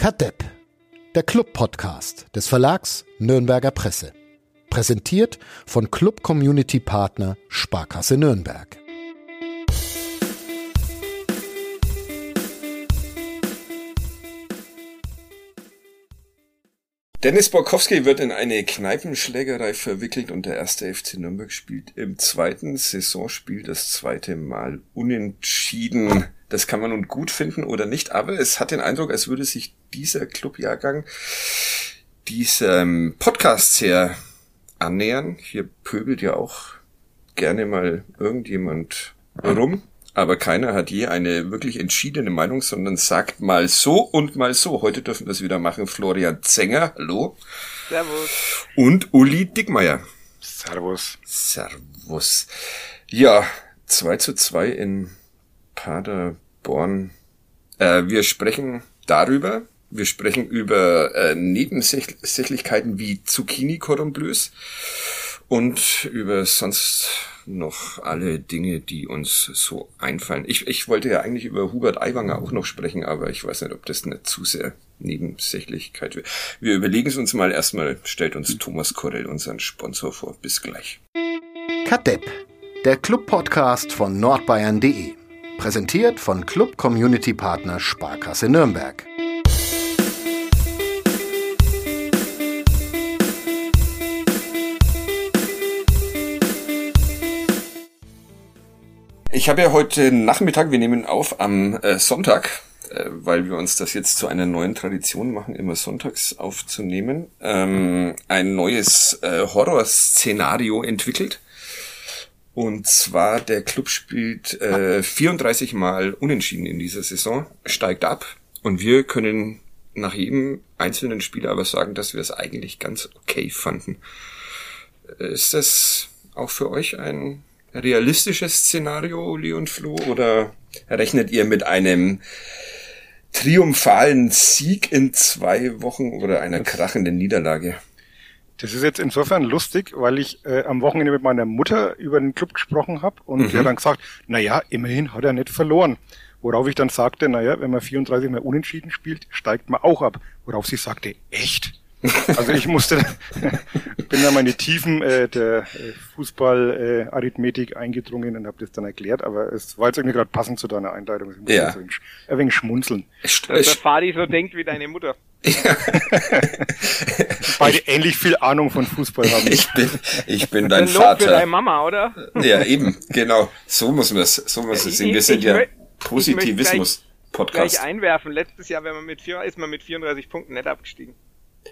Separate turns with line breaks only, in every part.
Kadepp, der Club-Podcast des Verlags Nürnberger Presse. Präsentiert von Club Community Partner Sparkasse Nürnberg.
Dennis Borkowski wird in eine Kneipenschlägerei verwickelt und der erste FC Nürnberg spielt im zweiten Saisonspiel das zweite Mal unentschieden. Das kann man nun gut finden oder nicht, aber es hat den Eindruck, als würde sich dieser Clubjahrgang diesem Podcast sehr annähern. Hier pöbelt ja auch gerne mal irgendjemand rum, aber keiner hat je eine wirklich entschiedene Meinung, sondern sagt mal so und mal so. Heute dürfen wir es wieder machen. Florian Zenger, hallo.
Servus.
Und Uli Dickmeier.
Servus.
Servus. Ja, 2 zu 2 in Paderborn. Äh, wir sprechen darüber. Wir sprechen über äh, Nebensächlichkeiten wie Zucchini-Cordon und über sonst noch alle Dinge, die uns so einfallen. Ich, ich wollte ja eigentlich über Hubert Aiwanger auch noch sprechen, aber ich weiß nicht, ob das nicht zu sehr Nebensächlichkeit wird. Wir überlegen es uns mal. Erstmal stellt uns Thomas Korell unseren Sponsor vor. Bis gleich.
Kadepp, der Club-Podcast von nordbayern.de. Präsentiert von Club Community Partner Sparkasse Nürnberg.
Ich habe ja heute Nachmittag, wir nehmen auf am äh, Sonntag, äh, weil wir uns das jetzt zu einer neuen Tradition machen, immer sonntags aufzunehmen, ähm, ein neues äh, Horrorszenario entwickelt. Und zwar, der Club spielt äh, 34 Mal unentschieden in dieser Saison, steigt ab und wir können nach jedem einzelnen Spiel aber sagen, dass wir es eigentlich ganz okay fanden. Äh, ist das auch für euch ein realistisches Szenario, Leon Flo, oder rechnet ihr mit einem triumphalen Sieg in zwei Wochen oder einer krachenden Niederlage?
Das ist jetzt insofern lustig, weil ich äh, am Wochenende mit meiner Mutter über den Club gesprochen habe und mhm. die hat dann gesagt, na ja, immerhin hat er nicht verloren. Worauf ich dann sagte, na ja, wenn man 34 Mal unentschieden spielt, steigt man auch ab. Worauf sie sagte, echt? Also ich musste, bin da meine Tiefen äh, der äh, Fußball-Arithmetik äh, eingedrungen und habe das dann erklärt, aber es war jetzt irgendwie gerade passend zu deiner Einleitung. Ich muss
ja.
ein, ein wenig schmunzeln.
Dass der Fadi so denkt wie deine Mutter. Ja.
Beide ähnlich viel Ahnung von Fußball haben.
Ich bin, ich bin dein Lob Vater.
für deine Mama, oder?
Ja, eben, genau. So muss man es, so muss es sehen. Wir sind ja Positivismus-Podcast.
Gleich einwerfen. Letztes Jahr, wenn man mit vier, ist man mit 34 Punkten nicht abgestiegen.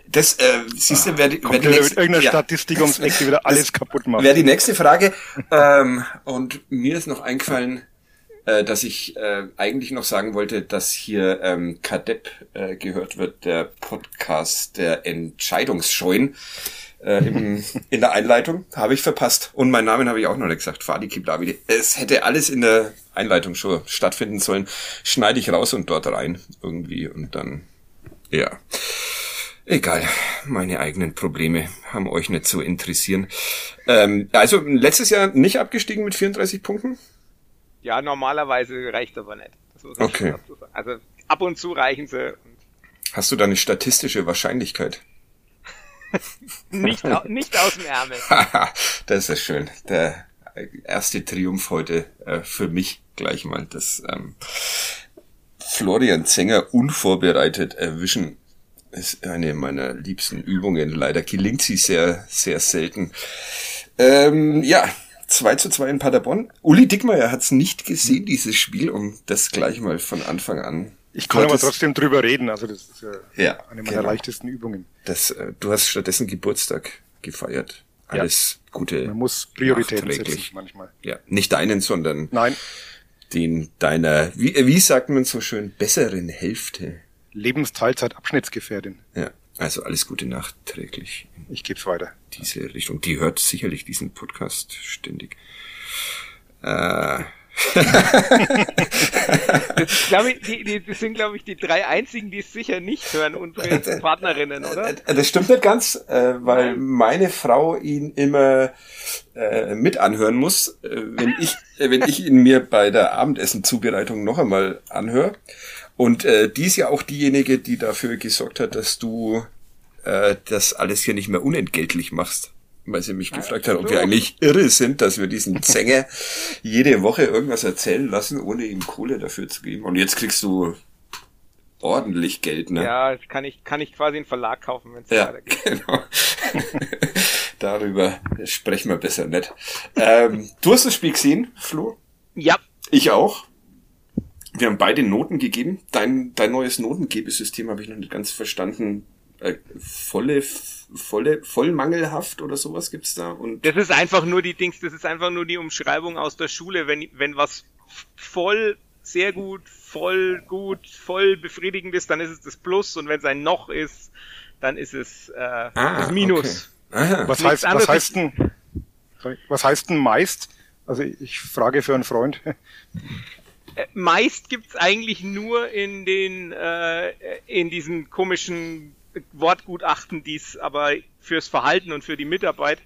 Das, äh, siehst du, wer die, wer die
nächste, irgendeine ja, Statistik ums Eck, die wieder alles das kaputt macht.
Wäre die nächste Frage. ähm, und mir ist noch eingefallen, äh, dass ich äh, eigentlich noch sagen wollte, dass hier ähm, Kadepp äh, gehört wird, der Podcast der Entscheidungsscheuen. Äh, im, in der Einleitung habe ich verpasst. Und meinen Namen habe ich auch noch nicht gesagt. Fadi Kiblavide. Es hätte alles in der Einleitung schon stattfinden sollen. Schneide ich raus und dort rein irgendwie und dann, ja. Egal, meine eigenen Probleme haben euch nicht zu interessieren. Ähm, also letztes Jahr nicht abgestiegen mit 34 Punkten?
Ja, normalerweise reicht aber nicht.
okay.
Also ab und zu reichen sie.
Hast du da eine statistische Wahrscheinlichkeit?
nicht, nicht aus dem Ärmel.
das ist schön. Der erste Triumph heute äh, für mich gleich mal, dass ähm, Florian Zenger unvorbereitet erwischen ist eine meiner liebsten Übungen. Leider gelingt sie sehr, sehr selten. Ähm, ja, 2 zu 2 in Paderborn. Uli Dickmeyer hat es nicht gesehen, dieses Spiel, um das gleich mal von Anfang an.
Ich kann aber trotzdem drüber reden, also das ist ja,
ja
eine meiner genau. leichtesten Übungen.
Das, äh, du hast stattdessen Geburtstag gefeiert. Alles ja. Gute.
Man muss Prioritäten setzen manchmal.
Ja, nicht deinen, sondern
Nein.
den deiner, wie, wie sagt man so schön, besseren Hälfte.
Lebensteilzeitabschnittsgefährdin.
Ja, also alles Gute nachträglich.
Ich gebe es weiter.
Diese Richtung. Die hört sicherlich diesen Podcast ständig. Äh,
das, glaube ich, die, die, das sind, glaube ich, die drei einzigen, die es sicher nicht hören, unsere Partnerinnen, oder?
Äh, das stimmt nicht ganz, äh, weil meine Frau ihn immer äh, mit anhören muss, äh, wenn ich, äh, wenn ich ihn mir bei der Abendessenzubereitung noch einmal anhöre. Und äh, die ist ja auch diejenige, die dafür gesorgt hat, dass du äh, das alles hier nicht mehr unentgeltlich machst weil sie mich gefragt hat, ob wir eigentlich irre sind, dass wir diesen Zänger jede Woche irgendwas erzählen lassen, ohne ihm Kohle dafür zu geben. Und jetzt kriegst du ordentlich Geld, ne?
Ja, jetzt kann ich, kann ich quasi einen Verlag kaufen, wenn es
ja, weitergeht. Genau. Darüber sprechen wir besser nicht. Ähm, du hast das Spiel gesehen, Flo?
Ja.
Ich auch. Wir haben beide Noten gegeben. Dein, dein neues Notengebesystem habe ich noch nicht ganz verstanden. Äh, volle volle, voll mangelhaft oder sowas gibt's da? Und
das ist einfach nur die Dings, das ist einfach nur die Umschreibung aus der Schule, wenn, wenn was voll sehr gut, voll gut, voll befriedigend ist, dann ist es das Plus und wenn es ein Noch ist, dann ist es äh, ah, das Minus.
Okay. Was heißt, was heißt denn, was heißt denn meist? Also ich frage für einen Freund.
Meist gibt's eigentlich nur in den äh, in diesen komischen Wortgutachten, die es aber fürs Verhalten und für die Mitarbeit,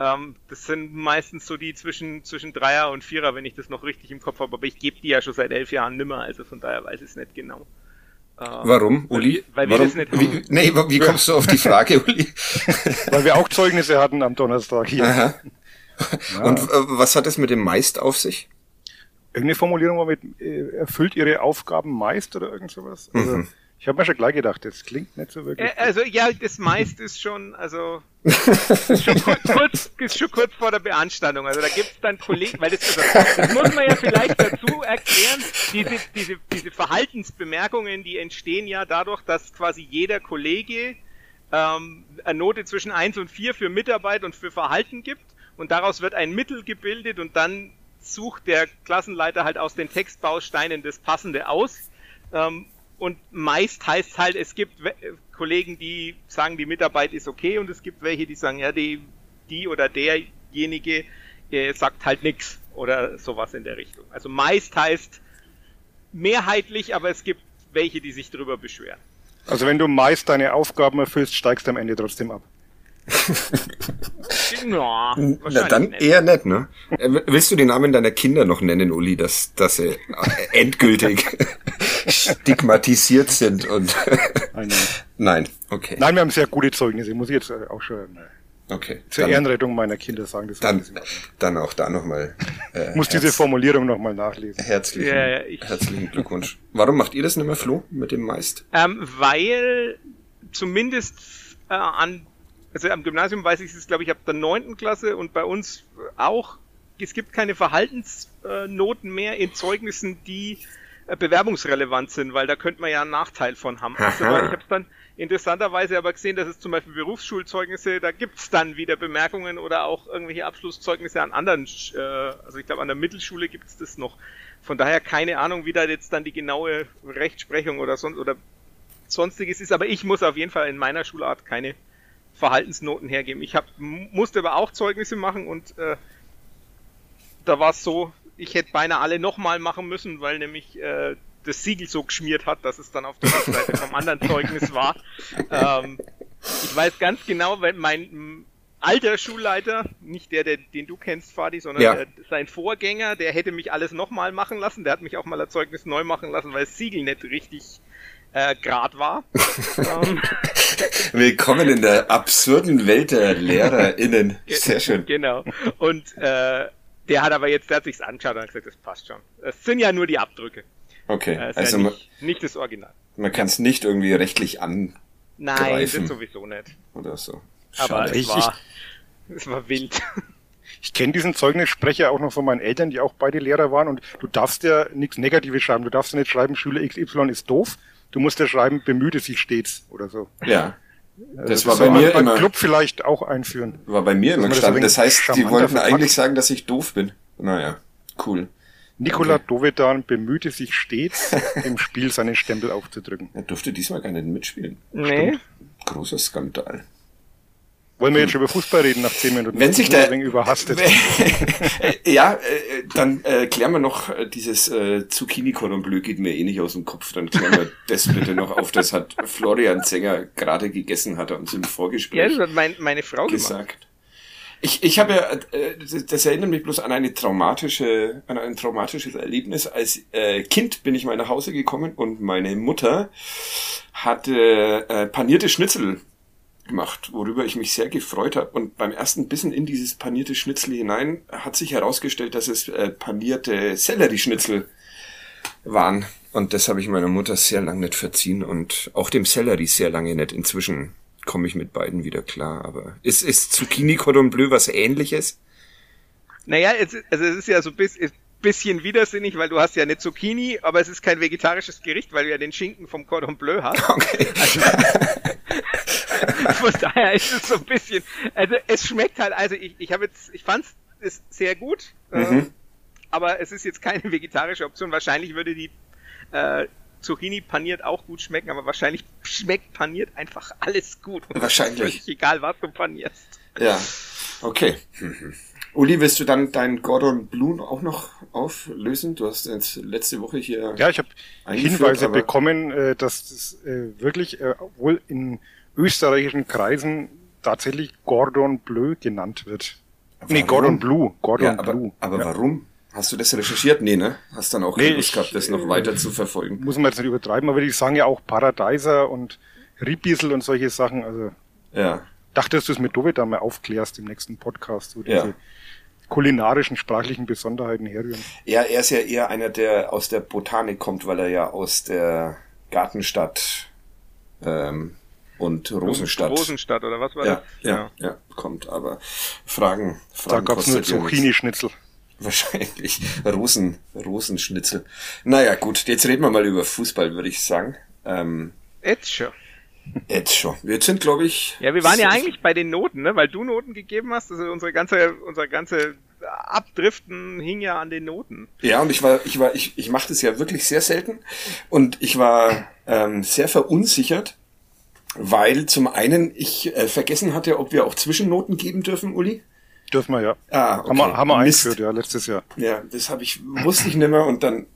ähm, das sind meistens so die zwischen, zwischen Dreier und Vierer, wenn ich das noch richtig im Kopf habe, aber ich gebe die ja schon seit elf Jahren nimmer, also von daher weiß ich es nicht genau.
Ähm, Warum, Uli?
Weil,
weil
wir das nicht
wie, nee, wie kommst du auf die Frage, Uli?
weil wir auch Zeugnisse hatten am Donnerstag hier. Aha.
Ja. Und äh, was hat es mit dem Meist auf sich?
Irgendeine Formulierung war mit, äh, erfüllt ihre Aufgaben meist oder irgend sowas? Also, mhm. Ich habe mir schon gleich gedacht, das klingt nicht so wirklich.
Äh, also ja, das meiste ist schon, also ist schon kurz, kurz, ist schon kurz vor der Beanstandung. Also da gibt's dann Kollegen, weil das, also, das muss man ja vielleicht dazu erklären, diese, diese, diese Verhaltensbemerkungen, die entstehen ja dadurch, dass quasi jeder Kollege ähm, eine Note zwischen eins und vier für Mitarbeit und für Verhalten gibt und daraus wird ein Mittel gebildet und dann sucht der Klassenleiter halt aus den Textbausteinen das Passende aus. Ähm, und meist heißt halt, es gibt Kollegen, die sagen, die Mitarbeit ist okay und es gibt welche, die sagen, ja, die, die oder derjenige äh, sagt halt nichts oder sowas in der Richtung. Also meist heißt mehrheitlich, aber es gibt welche, die sich darüber beschweren.
Also wenn du meist deine Aufgaben erfüllst, steigst du am Ende trotzdem ab.
Ja, Na, dann nicht. eher nicht, ne? Äh, willst du den Namen deiner Kinder noch nennen, Uli, dass, dass sie endgültig stigmatisiert sind und
nein,
nein, okay.
Nein, wir haben sehr gute Zeugnisse, muss ich jetzt äh, auch schon
äh, okay.
zur dann, Ehrenrettung meiner Kinder sagen. Das
dann, dann auch da nochmal.
Äh, muss diese Formulierung nochmal nachlesen.
Herzlichen, ja, ja, herzlichen Glückwunsch. Warum macht ihr das nicht mehr, Flo, mit dem Meist?
Ähm, weil zumindest äh, an also am Gymnasium weiß ich es, glaube ich, ab der neunten Klasse und bei uns auch, es gibt keine Verhaltensnoten mehr in Zeugnissen, die äh, bewerbungsrelevant sind, weil da könnte man ja einen Nachteil von haben. Also, ich habe es dann interessanterweise aber gesehen, dass es zum Beispiel Berufsschulzeugnisse, da gibt's dann wieder Bemerkungen oder auch irgendwelche Abschlusszeugnisse an anderen, äh, also ich glaube an der Mittelschule gibt's das noch. Von daher keine Ahnung, wie da jetzt dann die genaue Rechtsprechung oder sonst oder sonstiges ist, aber ich muss auf jeden Fall in meiner Schulart keine Verhaltensnoten hergeben. Ich hab, musste aber auch Zeugnisse machen und äh, da war es so, ich hätte beinahe alle nochmal machen müssen, weil nämlich äh, das Siegel so geschmiert hat, dass es dann auf der Rückseite vom anderen Zeugnis war. Ähm, ich weiß ganz genau, wenn mein alter Schulleiter, nicht der, der den du kennst, Fadi, sondern ja. der, sein Vorgänger, der hätte mich alles nochmal machen lassen. Der hat mich auch mal ein Zeugnis neu machen lassen, weil das Siegel nicht richtig äh, Grad war.
ähm, Willkommen in der absurden Welt der LehrerInnen. Sehr schön.
Genau. Und äh, der hat aber jetzt, der hat sich's angeschaut und hat gesagt, das passt schon. Es sind ja nur die Abdrücke.
Okay.
Äh, also ja nicht, nicht, das Original.
Man kann es nicht irgendwie rechtlich an.
Nein, das sowieso nicht.
Oder so.
Schade. Aber es war, es war wild.
Ich kenne diesen Zeugnissprecher auch noch von meinen Eltern, die auch beide Lehrer waren und du darfst ja nichts Negatives schreiben. Du darfst ja nicht schreiben, Schüler XY ist doof, du musst ja schreiben, bemühte sich stets oder so.
Ja.
Das, das war bei mir beim immer. Club vielleicht auch einführen.
War bei mir immer gestanden. Das, das heißt, die wollten eigentlich sagen, dass ich doof bin. Naja, cool.
Nikola okay. Dovedan bemühte sich stets, im Spiel seinen Stempel aufzudrücken.
Er durfte diesmal gar nicht mitspielen.
Nee. Stimmt.
Großer Skandal.
Wollen wir jetzt schon über Fußball reden nach zehn Minuten?
Wenn sich der
überhastet.
ja, äh, dann äh, klären wir noch äh, dieses äh, Zucchini Cordon Bleu geht mir eh nicht aus dem Kopf. Dann klären wir das bitte noch auf. Das hat Florian Zenger gerade gegessen, hat er uns im Vorgespräch
Ja, das hat mein, meine Frau gemacht.
gesagt. Ich, ich habe ja, äh, das, das erinnert mich bloß an eine traumatische, an ein traumatisches Erlebnis. Als äh, Kind bin ich mal nach Hause gekommen und meine Mutter hatte äh, panierte Schnitzel gemacht, worüber ich mich sehr gefreut habe. Und beim ersten Bissen in dieses panierte Schnitzel hinein hat sich herausgestellt, dass es äh, panierte Sellerieschnitzel waren. Und das habe ich meiner Mutter sehr lange nicht verziehen und auch dem Sellerie sehr lange nicht. Inzwischen komme ich mit beiden wieder klar. Aber ist, ist Zucchini Cordon Bleu was ähnliches?
Naja, es, also es ist ja so ein bisschen, bisschen widersinnig, weil du hast ja eine Zucchini, aber es ist kein vegetarisches Gericht, weil du ja den Schinken vom Cordon Bleu hast.
Okay.
Also, von daher ist es so ein bisschen, also es schmeckt halt, also ich, ich habe jetzt, ich fand es sehr gut, äh,
Mhm.
aber es ist jetzt keine vegetarische Option. Wahrscheinlich würde die äh, Zucchini paniert auch gut schmecken, aber wahrscheinlich schmeckt paniert einfach alles gut.
Wahrscheinlich.
es ist völlig Egal, was du panierst.
Ja. Okay. Mhm. Uli, willst du dann dein Gordon Blue auch noch auflösen? Du hast jetzt letzte Woche hier.
Ja, ich habe Hinweise bekommen, äh, dass das äh, wirklich äh, wohl in österreichischen Kreisen tatsächlich Gordon Bleu genannt wird. Nee,
Warum?
Gordon Blue. Gordon
Ja, aber,
Blue.
aber
ja.
warum? Hast du das recherchiert? Nee, ne? Hast dann auch
Nee,
Lust gehabt, das noch
äh,
weiter zu verfolgen.
Muss man jetzt nicht übertreiben, aber die sagen ja auch Paradeiser und Riebissel und solche Sachen. Also
Ja.
dachte, dass du es mit Dovid da mal aufklärst im nächsten Podcast, wo diese
Ja.
Kulinarischen, sprachlichen Besonderheiten herrühren.
Ja, er ist ja eher einer, der aus der Botanik kommt, weil er ja aus der Gartenstadt ähm, und Rosenstadt.
Rosenstadt oder was war
ja,
das?
ja, ja, kommt. Aber Fragen,
Da
Fragen
gab's nur
kostet ja nichts.
Zucchini-Schnitzel.
Wahrscheinlich. Rosen, Rosenschnitzel. Naja, gut, jetzt reden wir mal über Fußball, würde ich sagen. Ähm,
Jetzt schon.
Jetzt schon. Wir sind, glaube ich.
Ja, wir waren ja eigentlich bei den Noten, ne? Weil du Noten gegeben hast. Also unsere ganze, unser ganze Abdriften hing ja an den Noten.
Ja, und ich war, ich war, ich, ich mache das ja wirklich sehr selten. Und ich war ähm, sehr verunsichert, weil zum einen ich äh, vergessen hatte, ob wir auch Zwischennoten geben dürfen, Uli.
Dürfen wir ja.
Ah, okay.
Haben wir, haben wir eingeführt, ja, letztes Jahr.
Ja, das habe ich, wusste ich nicht mehr und dann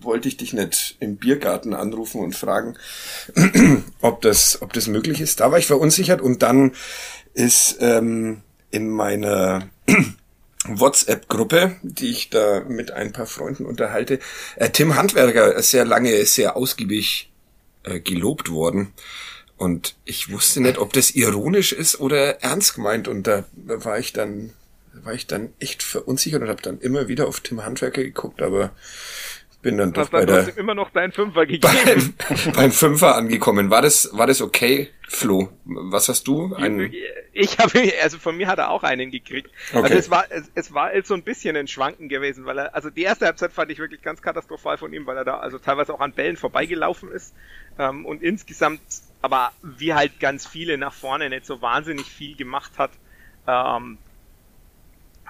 wollte ich dich nicht im Biergarten anrufen und fragen, ob das, ob das möglich ist. Da war ich verunsichert und dann ist ähm, in meiner WhatsApp-Gruppe, die ich da mit ein paar Freunden unterhalte, äh, Tim Handwerker sehr lange, sehr ausgiebig äh, gelobt worden. Und ich wusste nicht, ob das ironisch ist oder ernst gemeint. Und da war ich dann, war ich dann echt verunsichert und habe dann immer wieder auf Tim Handwerker geguckt, aber bin dann
Du
doch
hast
bei der
trotzdem immer noch deinen Fünfer gegeben.
beim, beim Fünfer angekommen. War das, war das okay, Flo? Was hast du? Ein,
Ich habe, also von mir hat er auch einen gekriegt.
Okay.
Also es war, es, es war so ein bisschen ein Schwanken gewesen, weil er, also die erste Halbzeit fand ich wirklich ganz katastrophal von ihm, weil er da also teilweise auch an Bällen vorbeigelaufen ist ähm, und insgesamt, aber wie halt ganz viele nach vorne nicht so wahnsinnig viel gemacht hat, ähm,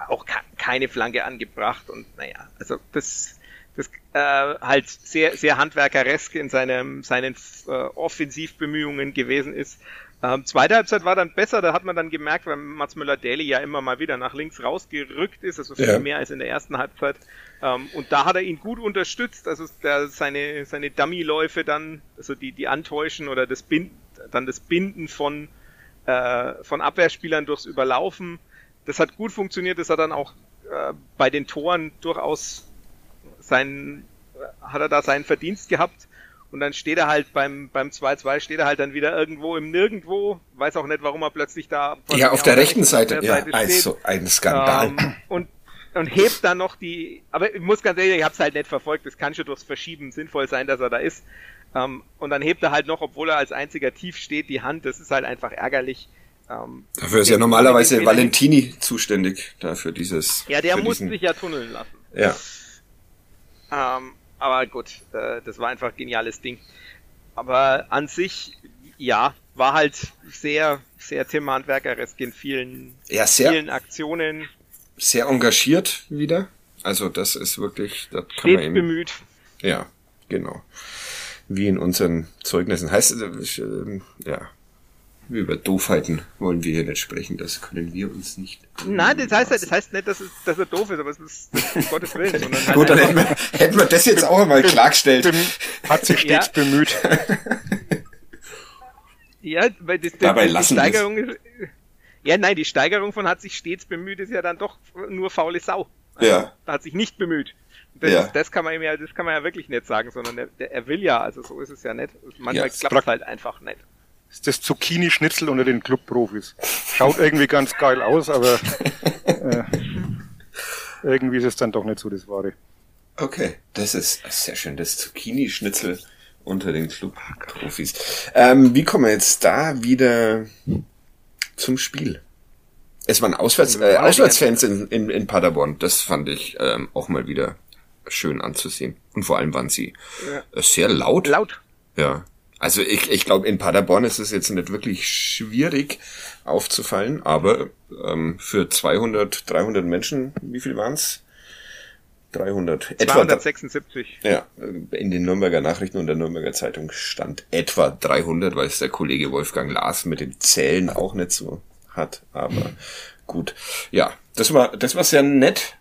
auch ke- keine Flanke angebracht und naja, also das das äh, halt sehr sehr handwerkeresk in seinem seinen äh, Offensivbemühungen gewesen ist. Ähm, zweite Halbzeit war dann besser, da hat man dann gemerkt, weil Mats Müller-Daly ja immer mal wieder nach links rausgerückt ist, also viel
Ja.
mehr als in der ersten Halbzeit. Ähm, und da hat er ihn gut unterstützt, also der, seine, seine Dummy-Läufe dann, also die, die Antäuschen oder das Binden, dann das Binden von, äh, von Abwehrspielern durchs Überlaufen. Das hat gut funktioniert, das hat dann auch äh, bei den Toren durchaus seinen, hat er da seinen Verdienst gehabt. Und dann steht er halt beim, beim 2-2 steht er halt dann wieder irgendwo im Nirgendwo. Weiß auch nicht, warum er plötzlich da
ja, auf der rechten Seite. Ja,
steht.
also ein Skandal.
Ähm, und, und hebt dann noch die, aber ich muss ganz ehrlich, ich hab's halt nicht verfolgt, das kann schon durchs Verschieben sinnvoll sein, dass er da ist. Ähm, und dann hebt er halt noch, obwohl er als einziger tief steht, die Hand, das ist halt einfach ärgerlich. Ähm,
Dafür ist ja
der-
normalerweise
der-
Valentini zuständig dafür dieses.
Ja, der muss
diesen-
sich ja tunneln lassen.
Ja.
Ähm, aber gut, äh, das war einfach ein geniales Ding. Aber an sich, ja, war halt sehr, sehr Tim Handwerkeresk in vielen,
Ja, sehr,
vielen Aktionen.
sehr engagiert wieder. Also das ist wirklich, das kann
Stets
man ihm,
bemüht.
ja, genau. Wie in unseren Zeugnissen. Heißt, äh, ähm, ja. Über Doofheiten wollen wir hier nicht sprechen, das können wir uns nicht.
Nein, das heißt, das heißt nicht, dass, es, dass er doof ist, aber es ist, das ist um Gottes Willen. Sondern halt
Gut, dann hätten wir, hätten wir das jetzt auch einmal klargestellt.
Hat sich stets
Ja.
bemüht.
Ja, weil das, das,
Dabei
die
lassen.
Steigerung ist. Ja, nein, die Steigerung von hat sich stets bemüht, ist ja dann doch nur faule Sau.
Ja.
Da hat sich nicht bemüht. Das,
Ja.
das kann man ihm ja, das kann man ja wirklich nicht sagen, sondern er, er will ja, also so ist es ja nicht. Manchmal
Ja,
klappt es halt einfach nicht.
Ist das Zucchini-Schnitzel unter den Clubprofis. Schaut irgendwie ganz geil aus, aber äh, irgendwie ist es dann doch nicht so das Wahre.
Okay, das ist sehr schön. Das Zucchini-Schnitzel unter den Club-Profis. Ähm, wie kommen wir jetzt da wieder zum Spiel? Es waren Auswärts, äh, Auswärtsfans in, in, in Paderborn. Das fand ich ähm, auch mal wieder schön anzusehen. Und vor allem waren sie äh, sehr laut.
Laut.
Ja. Also ich, ich glaube, in Paderborn ist es jetzt nicht wirklich schwierig aufzufallen, aber ähm, für 200, 300 Menschen, wie viel waren's? 300. Etwa,
276.
ja, in den Nürnberger Nachrichten und der Nürnberger Zeitung stand etwa 300, weil es der Kollege Wolfgang Lars mit den Zählen auch nicht so hat. Aber gut, ja, das war das war sehr nett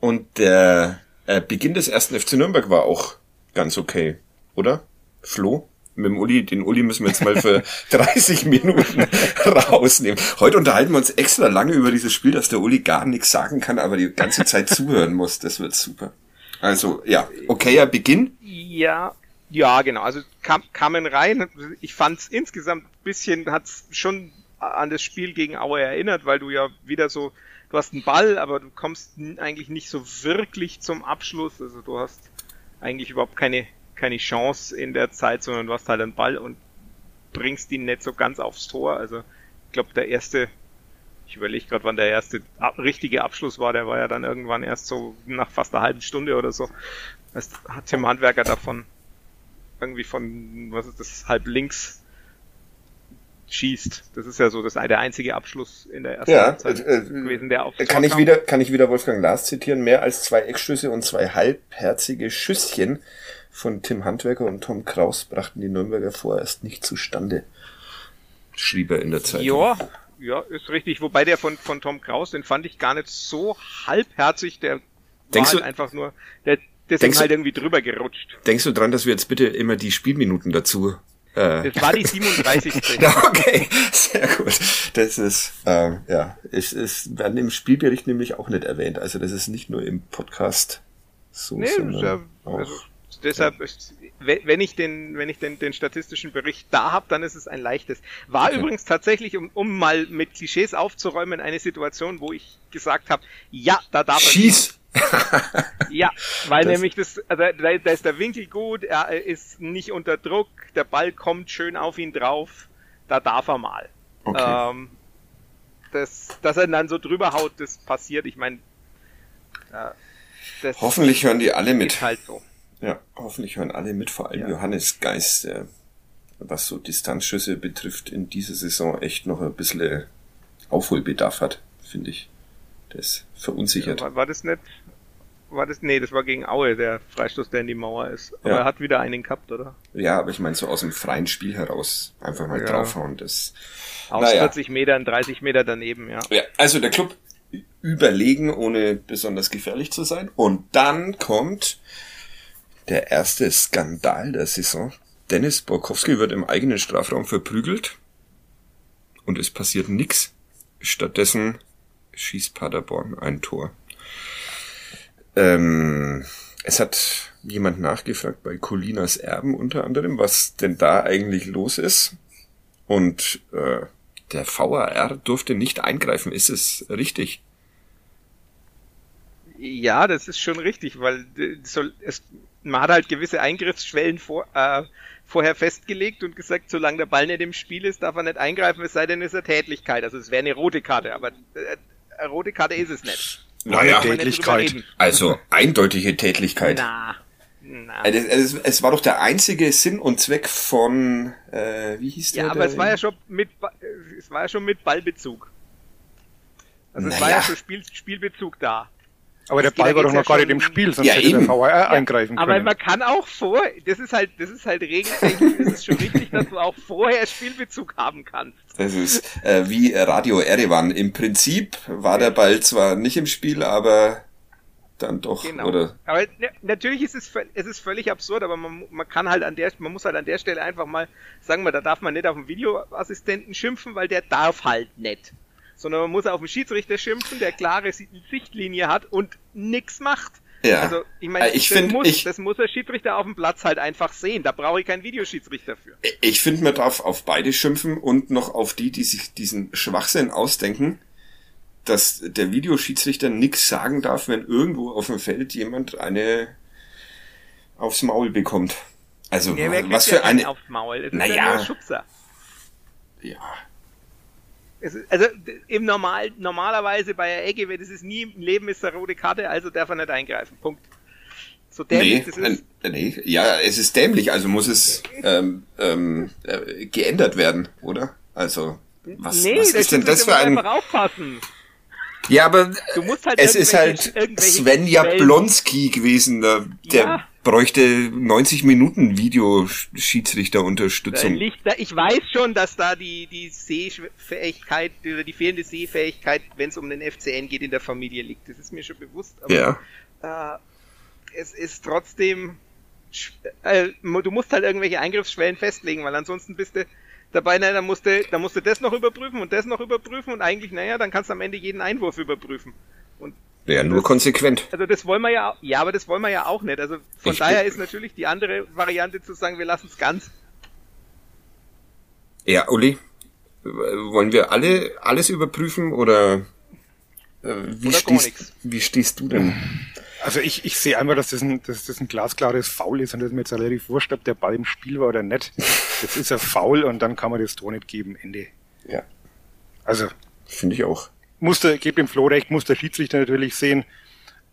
und der äh, Beginn des ersten FC Nürnberg war auch ganz okay, oder? Flo? Mit dem Uli, den Uli müssen wir jetzt mal für 30 Minuten rausnehmen. Heute unterhalten wir uns extra lange über dieses Spiel, dass der Uli gar nichts sagen kann, aber die ganze Zeit zuhören muss. Das wird super. Also, ja, okayer Beginn.
Ja, ja, genau. Also kam, kamen rein. Ich fand es insgesamt ein bisschen, hat's schon an das Spiel gegen Aue erinnert, weil du ja wieder so, du hast einen Ball, aber du kommst eigentlich nicht so wirklich zum Abschluss. Also du hast eigentlich überhaupt keine, keine Chance in der Zeit, sondern du hast halt einen Ball und bringst ihn nicht so ganz aufs Tor. Also ich glaube, der erste, ich überlege gerade, wann der erste richtige Abschluss war, der war ja dann irgendwann erst so nach fast einer halben Stunde oder so. Das hat Tim Handwerker davon irgendwie von, was ist das, halb links schießt. Das ist ja so das, der einzige Abschluss in der ersten
Ja,
Halbzeit
äh, äh,
gewesen, der auf
Kann ich wieder, kann ich wieder Wolfgang Lars zitieren? Mehr als zwei Eckschüsse und zwei halbherzige Schüsschen von Tim Handwerker und Tom Kraus brachten die Nürnberger vorerst nicht zustande. Schrieb er in der Zeitung.
Ja, ja, ist richtig. Wobei der von, von Tom Kraus, den fand ich gar nicht so halbherzig. Der
Denkst
war halt
du-
einfach nur, der, der ist halt
du-
irgendwie drüber gerutscht.
Denkst du dran, dass wir jetzt bitte immer die Spielminuten dazu äh,
Das war die 37.
Ja, okay, sehr gut. Das ist, ähm, ja, es ist, werden im Spielbericht nämlich auch nicht erwähnt. Also das ist nicht nur im Podcast so,
Nee,
sondern
ja,
auch.
also, deshalb, ist, wenn ich den, wenn ich den, den statistischen Bericht da habe, dann ist es ein leichtes. War
Okay.
übrigens tatsächlich, um, um mal mit Klischees aufzuräumen, eine Situation, wo ich gesagt habe, ja, da darf er
Schieß!
Ja, weil
Das-
nämlich das, also da, da ist der Winkel gut, er ist nicht unter Druck, der Ball kommt schön auf ihn drauf, da darf er mal.
Okay.
Ähm, das, dass er dann so drüber haut, das passiert. Ich meine, äh, das
Hoffentlich hören die alle mit.
ist halt so.
Ja, hoffentlich hören alle mit, vor allem
Ja.
Johannes Geist, der, was so Distanzschüsse betrifft, in dieser Saison echt noch ein bisschen Aufholbedarf hat, finde ich. Der ist verunsichert.
War, war das nicht? War das? Nee, das war gegen Aue, der Freistoß, der in die Mauer ist. Aber
Ja.
er hat wieder einen gehabt, oder?
Ja, aber ich meine, so aus dem freien Spiel heraus einfach mal
Ja.
draufhauen, das.
Aus
Naja.
40 Metern, 30 Meter daneben, ja.
Ja, also der Club überlegen, ohne besonders gefährlich zu sein. Und dann kommt der erste Skandal der Saison. Dennis Borkowski wird im eigenen Strafraum verprügelt und es passiert nix. Stattdessen schießt Paderborn ein Tor. Ähm, es hat jemand nachgefragt bei Colinas Erben unter anderem, was denn da eigentlich los ist. Und äh, der VAR durfte nicht eingreifen. Ist es richtig?
Ja, das ist schon richtig, weil äh, soll, es, man hat halt gewisse Eingriffsschwellen vor, äh, vorher festgelegt und gesagt, solange der Ball nicht im Spiel ist, darf er nicht eingreifen, es sei denn, es ist eine Tätlichkeit. Also es wäre eine rote Karte, aber äh, eine rote Karte ist es nicht.
Naja,
Tätlichkeit.
Also eindeutige Tätlichkeit.
Na, na.
Also, Es, es, es war doch der einzige Sinn und Zweck von, äh, wie hieß der?
Ja, aber
der
es war ja schon mit, es war ja schon mit Ballbezug. Also es war
Naja.
ja schon Spiel, Spielbezug da.
Aber der Ball war doch noch
ja
gar nicht im Spiel, sonst
Ja,
hätte
eben.
der VAR eingreifen
Aber
können.
man kann auch vor, das ist halt, das ist halt regeltechnisch, ist es schon richtig, dass du auch vorher Spielbezug haben kannst.
Das ist äh, wie Radio Erevan. Im Prinzip war der Ball zwar nicht im Spiel, aber dann doch,
Genau.
oder?
Aber ne, natürlich ist es, es ist völlig absurd, aber man, man kann halt an der, man muss halt an der Stelle einfach mal sagen, wir, da darf man nicht auf den Videoassistenten schimpfen, weil der darf halt nicht. Sondern man muss auf den Schiedsrichter schimpfen, der klare Si- Sichtlinie hat und nix macht.
Ja.
Also, ich meine,
Äh, ich
das,
find,
muss,
ich-
das muss der Schiedsrichter auf dem Platz halt einfach sehen. Da brauche ich keinen Videoschiedsrichter für.
Ich finde, man darf auf beide schimpfen und noch auf die, die sich diesen Schwachsinn ausdenken, dass der Videoschiedsrichter nix sagen darf, wenn irgendwo auf dem Feld jemand eine aufs Maul bekommt. Also,
Ja,
was
ja
für eine,
aufs Maul? Es ist
Naja.
ja nur Schubser.
ja,
ist, also im Normal, normalerweise bei der Ecke, wenn das ist nie im Leben ist der rote Karte, also darf er nicht eingreifen. Punkt. So
nee,
dämlich das ist.
nee, ja, es ist dämlich, also muss es ähm, ähm, äh, geändert werden, oder? Also, was,
nee,
was
der
ist denn das für ein,
aufpassen.
Ja, aber
Du musst halt
es ist halt
irgendwelche
Sven
Quellen-
Jablonski gewesen, der, der
Ja.
Bräuchte 90 Minuten Videoschiedsrichterunterstützung.
da, ich weiß schon, dass da die, die Sehfähigkeit oder die fehlende Sehfähigkeit, wenn es um den FCN geht, in der Familie liegt. Das ist mir schon bewusst. Aber
Ja,
äh, es ist trotzdem, äh, du musst halt irgendwelche Eingriffsschwellen festlegen, weil ansonsten bist du dabei, naja, dann musst du, dann musst du das noch überprüfen und das noch überprüfen und eigentlich, naja, dann kannst du am Ende jeden Einwurf überprüfen. Und
ja, nur
Das-
konsequent.
also das wollen wir ja, ja, aber das wollen wir ja auch nicht. Also von
Ich-
daher ist natürlich die andere Variante zu sagen, wir lassen es ganz.
Ja, Uli, äh, wollen wir alle alles überprüfen oder äh, wie,
Oder
stehst, wie stehst du denn?
Also ich, ich sehe einmal, dass das, ein, dass das ein glasklares Foul ist und das ist mir jetzt relativ wurscht, ob der Ball im Spiel war oder nicht. Das ist ein Foul und dann kann man das Tor nicht geben, Ende.
Ja,
Also
finde ich auch.
Musste, gebt dem Flo recht, muss der Schiedsrichter natürlich sehen,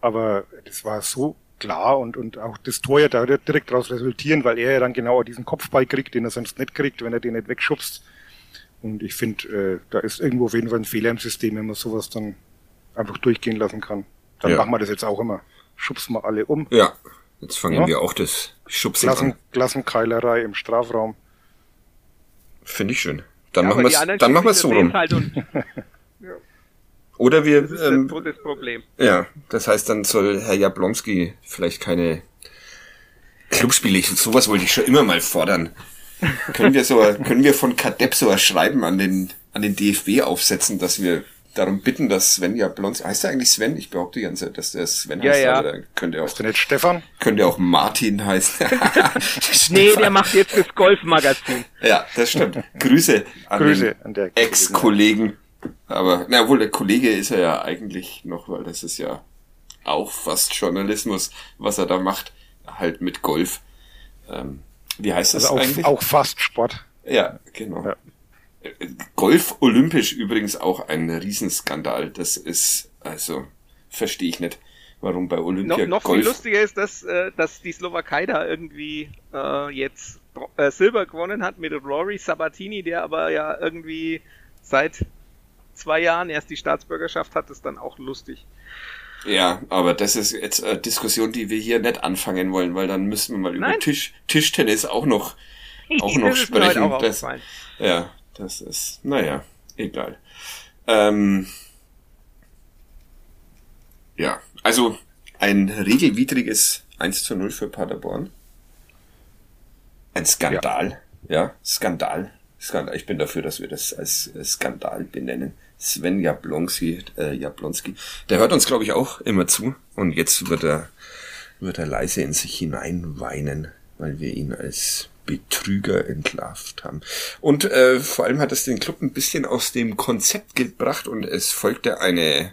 aber das war so klar und, und auch das Tor ja da wird direkt daraus resultieren, weil er ja dann genau diesen Kopfball kriegt, den er sonst nicht kriegt, wenn er den nicht wegschubst. Und ich finde, äh, da ist irgendwo auf jeden Fall ein Fehler im System, wenn man sowas dann einfach durchgehen lassen kann. Dann
Ja.
machen wir das jetzt auch immer. Schubsen wir alle um.
Ja, jetzt fangen
Ja.
wir auch das Schubsen
Klassen,
an.
Klassenkeilerei im Strafraum.
Finde ich schön. Dann
Ja,
machen wir es
anderen
dann machen wir es so rum.
Halt und
Oder wir
das ist
ähm,
das, Problem.
Ja, das heißt, dann soll Herr Jablonski vielleicht keine Clubspiele, sowas wollte ich schon immer mal fordern. können wir so, können wir von Kadepp so ein Schreiben an den, an den DFB aufsetzen, dass wir darum bitten, dass Sven Jablonski, heißt er eigentlich Sven? Ich behaupte die ganze Zeit, dass der Sven
Ja,
heißt,
ja.
der könnte auch,
nicht Stefan?
könnte auch Martin heißen.
Nee, der macht jetzt das Golfmagazin.
Ja, das stimmt. Grüße an
Grüße
den Ex-Kollegen. Aber, na wohl, der Kollege ist er ja eigentlich noch, weil das ist ja auch fast Journalismus, was er da macht. Halt mit Golf. Ähm, wie heißt das
Also auch,
eigentlich?
auch fast Sport.
Ja, genau.
Ja.
Golf olympisch übrigens auch ein Riesenskandal. Das ist, also, verstehe ich nicht, warum bei Olympia
Noch, noch viel
Golf...
lustiger ist, dass, äh, dass die Slowakei da irgendwie äh, jetzt äh, Silber gewonnen hat mit Rory Sabatini, der aber ja irgendwie seit zwei Jahren erst die Staatsbürgerschaft hat, ist dann auch lustig.
Ja, aber das ist jetzt eine Diskussion, die wir hier nicht anfangen wollen, weil dann müssen wir mal über. Tisch, Tischtennis auch noch, auch noch
das ist mir heute
sprechen.
auch
das, ja, das ist, naja, egal. Ähm, ja, also ein regelwidriges 1 zu 0 für Paderborn. Ein Skandal. Ja, Skandal. Skandal. Ich bin dafür, dass wir das als Skandal benennen. Sven Jablonski, äh, Jablonski. Der hört uns, glaube ich, auch immer zu. Und jetzt wird er, wird er leise in sich hineinweinen, weil wir ihn als Betrüger entlarvt haben. Und äh, vor allem hat es den Club ein bisschen aus dem Konzept gebracht und es folgte eine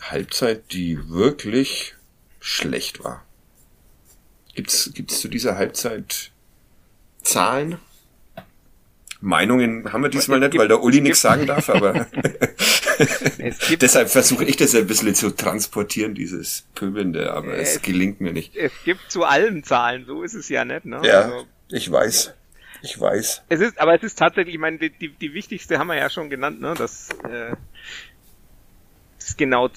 Halbzeit, die wirklich schlecht war. Gibt's, gibt's zu dieser Halbzeit Zahlen? Meinungen haben wir diesmal
Es
nicht, weil der Uli nichts sagen darf, aber deshalb versuche ich das ein bisschen zu transportieren, dieses Pöbelnde, aber es
Es-
gelingt mir nicht.
es gibt zu allen Zahlen, so ist es ja nicht. Ne?
Ja,
Also,
ich weiß. Ich weiß.
es ist, aber es ist tatsächlich, ich meine, die, die, die wichtigste haben wir ja schon genannt, ne? dass äh, es genau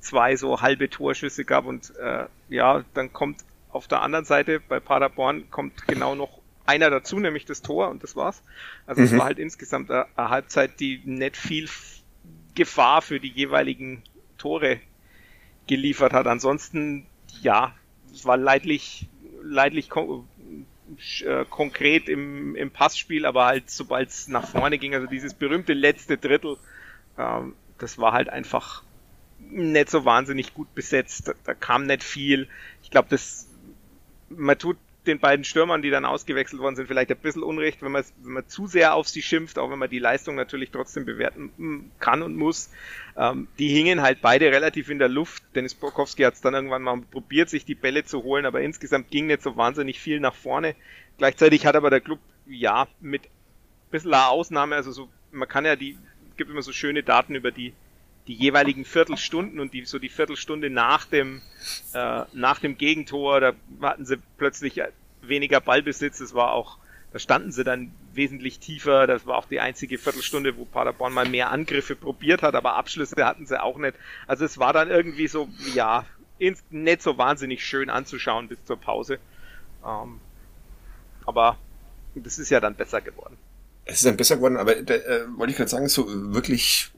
zwei so halbe Torschüsse gab und äh, ja, dann kommt auf der anderen Seite bei Paderborn kommt genau noch einer dazu, nämlich das Tor und das war's. Also es mhm. war halt insgesamt eine, eine Halbzeit, die nicht viel Gefahr für die jeweiligen Tore geliefert hat. Ansonsten, ja, es war leidlich, leidlich kon äh, konkret im, im Passspiel, aber halt sobald es nach vorne ging, also dieses berühmte letzte Drittel, ähm, das war halt einfach nicht so wahnsinnig gut besetzt. Da, da kam nicht viel. Ich glaube, das man tut den beiden Stürmern, die dann ausgewechselt worden sind, vielleicht ein bisschen Unrecht, wenn man, wenn man zu sehr auf sie schimpft, auch wenn man die Leistung natürlich trotzdem bewerten kann und muss. Ähm, die hingen halt beide relativ in der Luft. Dennis Borkowski hat es dann irgendwann mal probiert, sich die Bälle zu holen, aber insgesamt ging nicht so wahnsinnig viel nach vorne. Gleichzeitig hat aber der Club, ja, mit ein bisschen Ausnahme, also so, man kann ja die, gibt immer so schöne Daten über die die jeweiligen Viertelstunden und die so die Viertelstunde nach dem äh, nach dem Gegentor, da hatten sie plötzlich weniger Ballbesitz. Es war auch, da standen sie dann wesentlich tiefer. Das war auch die einzige Viertelstunde, wo Paderborn mal mehr Angriffe probiert hat, aber Abschlüsse hatten sie auch nicht. Also es war dann irgendwie so, ja, nicht so wahnsinnig schön anzuschauen bis zur Pause. Ähm, aber das ist ja dann besser geworden.
Es ist dann besser geworden, aber äh, wollte ich gerade sagen, so wirklich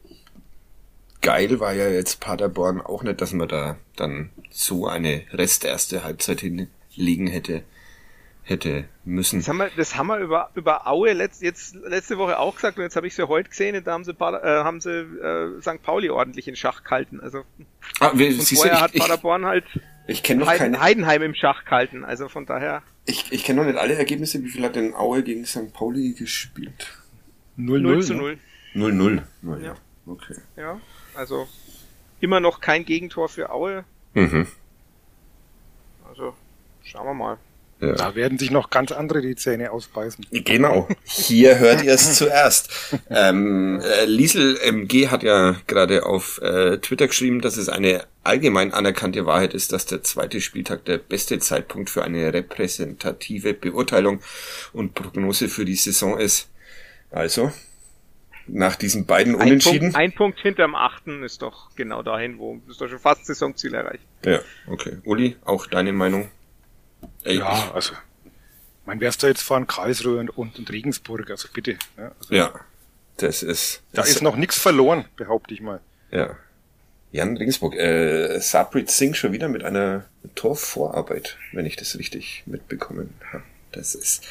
geil war ja jetzt Paderborn auch nicht, dass man da dann so eine Rest erste Halbzeit hinlegen hätte hätte müssen.
Das haben wir, das haben wir über, über Aue letzt, jetzt letzte Woche auch gesagt und jetzt habe ich sie heute gesehen und da haben sie, Pader, äh, haben sie äh, St. Pauli ordentlich in Schach gehalten. Also
ah, wir, und
vorher du, ich, hat Paderborn halt
ich kenn noch
Heiden,
keine,
Heidenheim im Schach gehalten. Also von daher.
Ich, ich kenne noch nicht alle Ergebnisse. Wie viel hat denn Aue gegen St. Pauli gespielt?
0-0 zu 0.
0-0.
Ja. Okay. Ja. Also immer noch kein Gegentor für Aue.
Mhm.
Also schauen wir mal.
Ja. Da werden sich noch ganz andere die Zähne ausbeißen.
Genau. Hier hört ihr es zuerst. Ähm, äh, Liesel MG hat ja gerade auf äh, Twitter geschrieben, dass es eine allgemein anerkannte Wahrheit ist, dass der zweite Spieltag der beste Zeitpunkt für eine repräsentative Beurteilung und Prognose für die Saison ist. Also, nach diesen beiden Unentschieden.
Ein Punkt, ein Punkt hinterm achten ist doch genau dahin, wo ist doch schon fast Saisonziel erreicht.
Ja, okay. Uli, auch deine Meinung?
Ey, ja, also, mein wärst du jetzt fahren Karlsruhe und, und, und Regensburg, also bitte.
Ja, also, ja das ist.
Da
das
ist noch nichts verloren, behaupte ich mal.
Ja. Jan Regensburg, äh, Sabrit Singh schon wieder mit einer Torvorarbeit, wenn ich das richtig mitbekommen habe. Das ist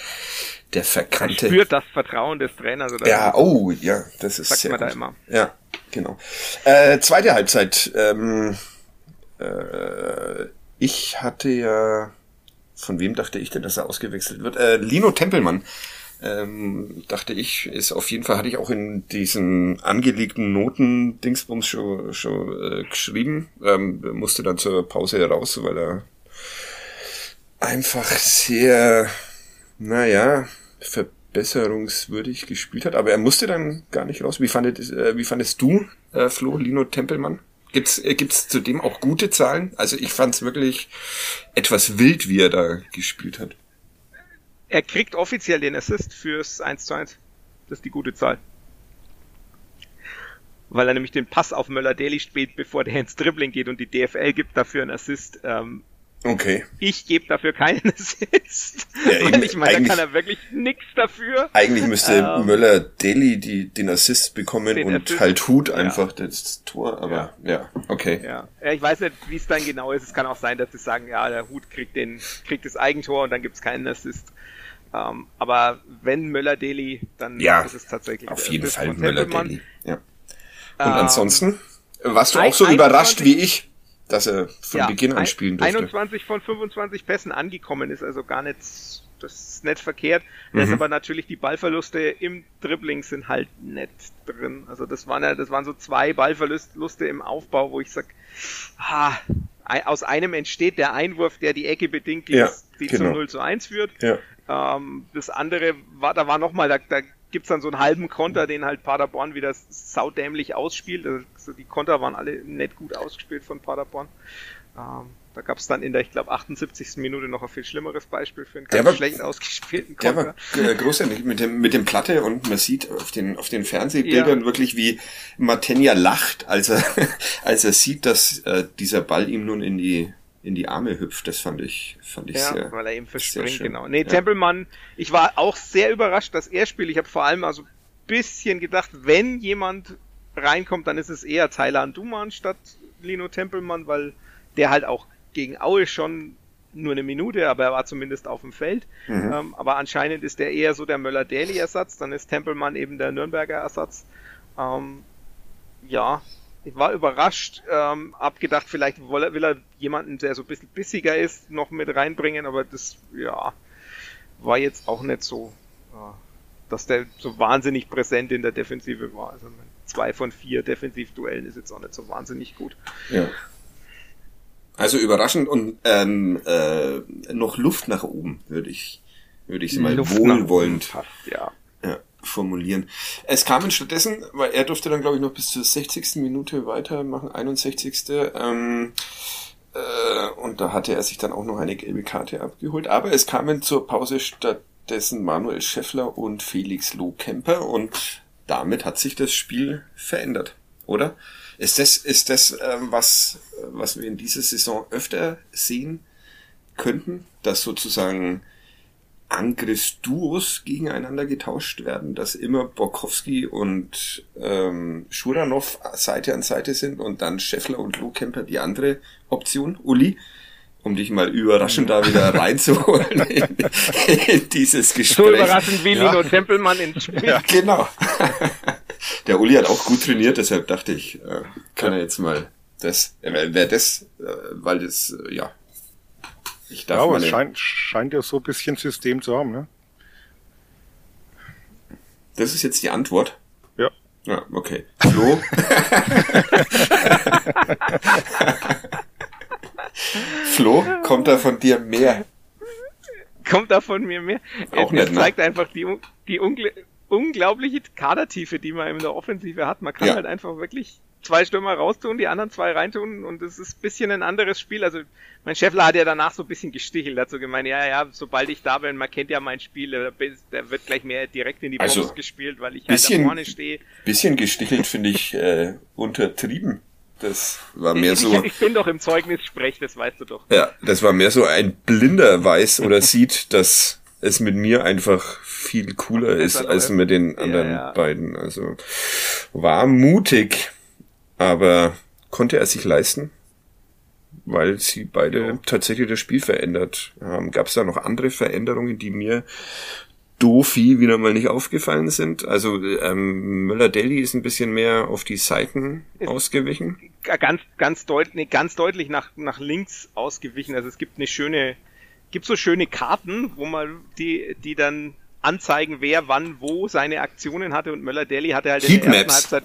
der verkannte.
Er spürt das Vertrauen des Trainers.
Oder ja, oh, ja, das ist
sagt
sehr
man
gut.
da immer.
Ja, genau. Äh, zweite Halbzeit. Ähm, äh, ich hatte ja, von wem dachte ich denn, dass er ausgewechselt wird? Äh, Lino Tempelmann. Ähm, dachte ich, ist auf jeden Fall, hatte ich auch in diesen angelegten Noten Dingsbums schon, schon äh, geschrieben, ähm, musste dann zur Pause raus, weil er einfach sehr naja, verbesserungswürdig gespielt hat, aber er musste dann gar nicht raus. Wie, fandet, äh, wie fandest du, äh, Flo, Lino Tempelmann? Gibt's, gibt's zudem auch gute Zahlen? Also ich fand's wirklich etwas wild, wie er da gespielt hat.
Er kriegt offiziell den Assist fürs 1 zu 1. Das ist die gute Zahl. Weil er nämlich den Pass auf Möller-Daly spielt, bevor der ins Dribbling geht und die DFL gibt dafür einen Assist. Ähm,
Okay.
Ich gebe dafür keinen Assist. Ja, weil ich meine, da kann er wirklich nichts dafür.
Eigentlich müsste ähm, Möller Daly die, den Assist bekommen und Assist. halt Hut einfach ja. das Tor, aber ja, ja okay.
Ja. ich weiß nicht, wie es dann genau ist. Es kann auch sein, dass sie sagen, ja, der Hut kriegt den, kriegt das Eigentor und dann gibt's keinen Assist. Ähm, aber wenn Möller Daly, dann
ja,
ist es tatsächlich.
Auf jeden Fall Möller Daly. Ja. Und ähm, ansonsten warst du auch so überrascht wie ich? Dass er von ja, Beginn an spielen durfte.
21 von 25 Pässen angekommen ist, also gar nicht, das ist nicht verkehrt. Mhm. ist aber natürlich die Ballverluste im Dribbling sind halt nett drin. Also das waren ja, das waren so zwei Ballverluste im Aufbau, wo ich sag, ah, aus einem entsteht der Einwurf, der die Ecke bedingt, die,
ja,
die genau. zu 0 zu 1 führt.
Ja.
Ähm, das andere war, da war nochmal, da, da gibt's dann so einen halben Konter, den halt Paderborn wieder saudämlich ausspielt. Also die Konter waren alle nicht gut ausgespielt von Paderborn. Ähm, Da gab es dann in der, ich glaube, 78. Minute noch ein viel schlimmeres Beispiel für einen
Der
ganz
war-
schlecht ausgespielten
Der
Konter.
war äh, großartig mit dem, mit dem Platte und man sieht auf den, auf den Fernsehbildern
Ja.
wirklich, wie Matenja lacht, als er, als er sieht, dass äh, dieser Ball ihm nun in die, in die Arme hüpft. Das fand ich, fand ich
Ja,
sehr.
weil er eben verspringt, genau. Nee,
Ja.
Tempelmann, ich war auch sehr überrascht, dass er spielt. Ich habe vor allem also ein bisschen gedacht, wenn jemand reinkommt, dann ist es eher Tyler Duman statt Lino Tempelmann, weil der halt auch gegen Aue schon nur eine Minute, aber er war zumindest auf dem Feld.
Mhm.
Ähm, aber anscheinend ist der eher so der Möller-Daly-Ersatz, dann ist Tempelmann eben der Nürnberger Ersatz. Ähm, ja, ich war überrascht, ähm, hab gedacht, vielleicht will er, will er jemanden, der so ein bisschen bissiger ist, noch mit reinbringen, aber das, ja, war jetzt auch nicht so, ja, dass der so wahnsinnig präsent in der Defensive war. Also zwei von vier Defensivduellen ist jetzt auch nicht so wahnsinnig gut.
Ja. Also überraschend und ähm, äh, noch Luft nach oben, würde ich, würde ich mal
Luft
wohlwollend
passt, Ja.
ja, formulieren. Es kamen stattdessen, weil er durfte dann, glaube ich, noch bis zur 60. Minute weitermachen, 61. Ähm, äh, und da hatte er sich dann auch noch eine gelbe Karte abgeholt. Aber es kamen zur Pause stattdessen Manuel Scheffler und Felix Lohkemper und damit hat sich das Spiel verändert, oder? Ist das, ist das ähm, was, was wir in dieser Saison öfter sehen könnten, dass sozusagen Angriffsduos gegeneinander getauscht werden, dass immer Borkowski und ähm, Schuranov Seite an Seite sind und dann Scheffler und Lohkemper die andere Option. Uli, um dich mal überraschend da wieder reinzuholen in, in dieses Gespräch.
So überraschend wie
Ja.
Lino Tempelmann ins Spiel.
Ja, genau. Der Uli hat auch gut trainiert, deshalb dachte ich, äh, kann er jetzt mal das, äh, wer das, äh, weil das, äh, ja, ich darf
Ja, aber es scheint, scheint ja so ein bisschen System zu haben, ne?
das ist jetzt die Antwort.
Ja.
Ja, okay. Flo? Flo, kommt da von dir mehr?
kommt da von mir mehr.
Auch
es
nicht, ne?
zeigt einfach die, die ungl unglaubliche Kadertiefe, die man in der Offensive hat. Man kann
Ja.
halt einfach wirklich zwei Stürmer raustun, die anderen zwei reintun und es ist ein bisschen ein anderes Spiel. Also mein Scheffler hat ja danach so ein bisschen gestichelt, dazu gemeint, ja, ja, sobald ich da bin, man kennt ja mein Spiel, da wird gleich mehr direkt in die Box
Also,
gespielt, weil ich halt da
bisschen-
vorne stehe.
Bisschen gestichelt finde ich äh, untertrieben. Das war mehr
Ich,
so.
ich bin doch im Zeugnis sprech, das weißt du doch.
Ja, das war mehr so ein blinder weiß oder sieht, dass es mit mir einfach viel cooler ist als mit den
Ja,
anderen
ja.
beiden. Also war mutig, aber konnte er sich leisten, weil sie beide tatsächlich das Spiel verändert haben. Gab es da noch andere Veränderungen, die mir doofi wieder mal nicht aufgefallen sind? Also ähm, Möller-Deli ist ein bisschen mehr auf die Seiten ausgewichen.
ganz, ganz deutlich, nee, ganz deutlich nach, nach links ausgewichen. Also es gibt eine schöne, gibt so schöne Karten, wo man die, die dann anzeigen, wer wann wo seine Aktionen hatte und Möller-Deli hatte halt in der ersten Halbzeit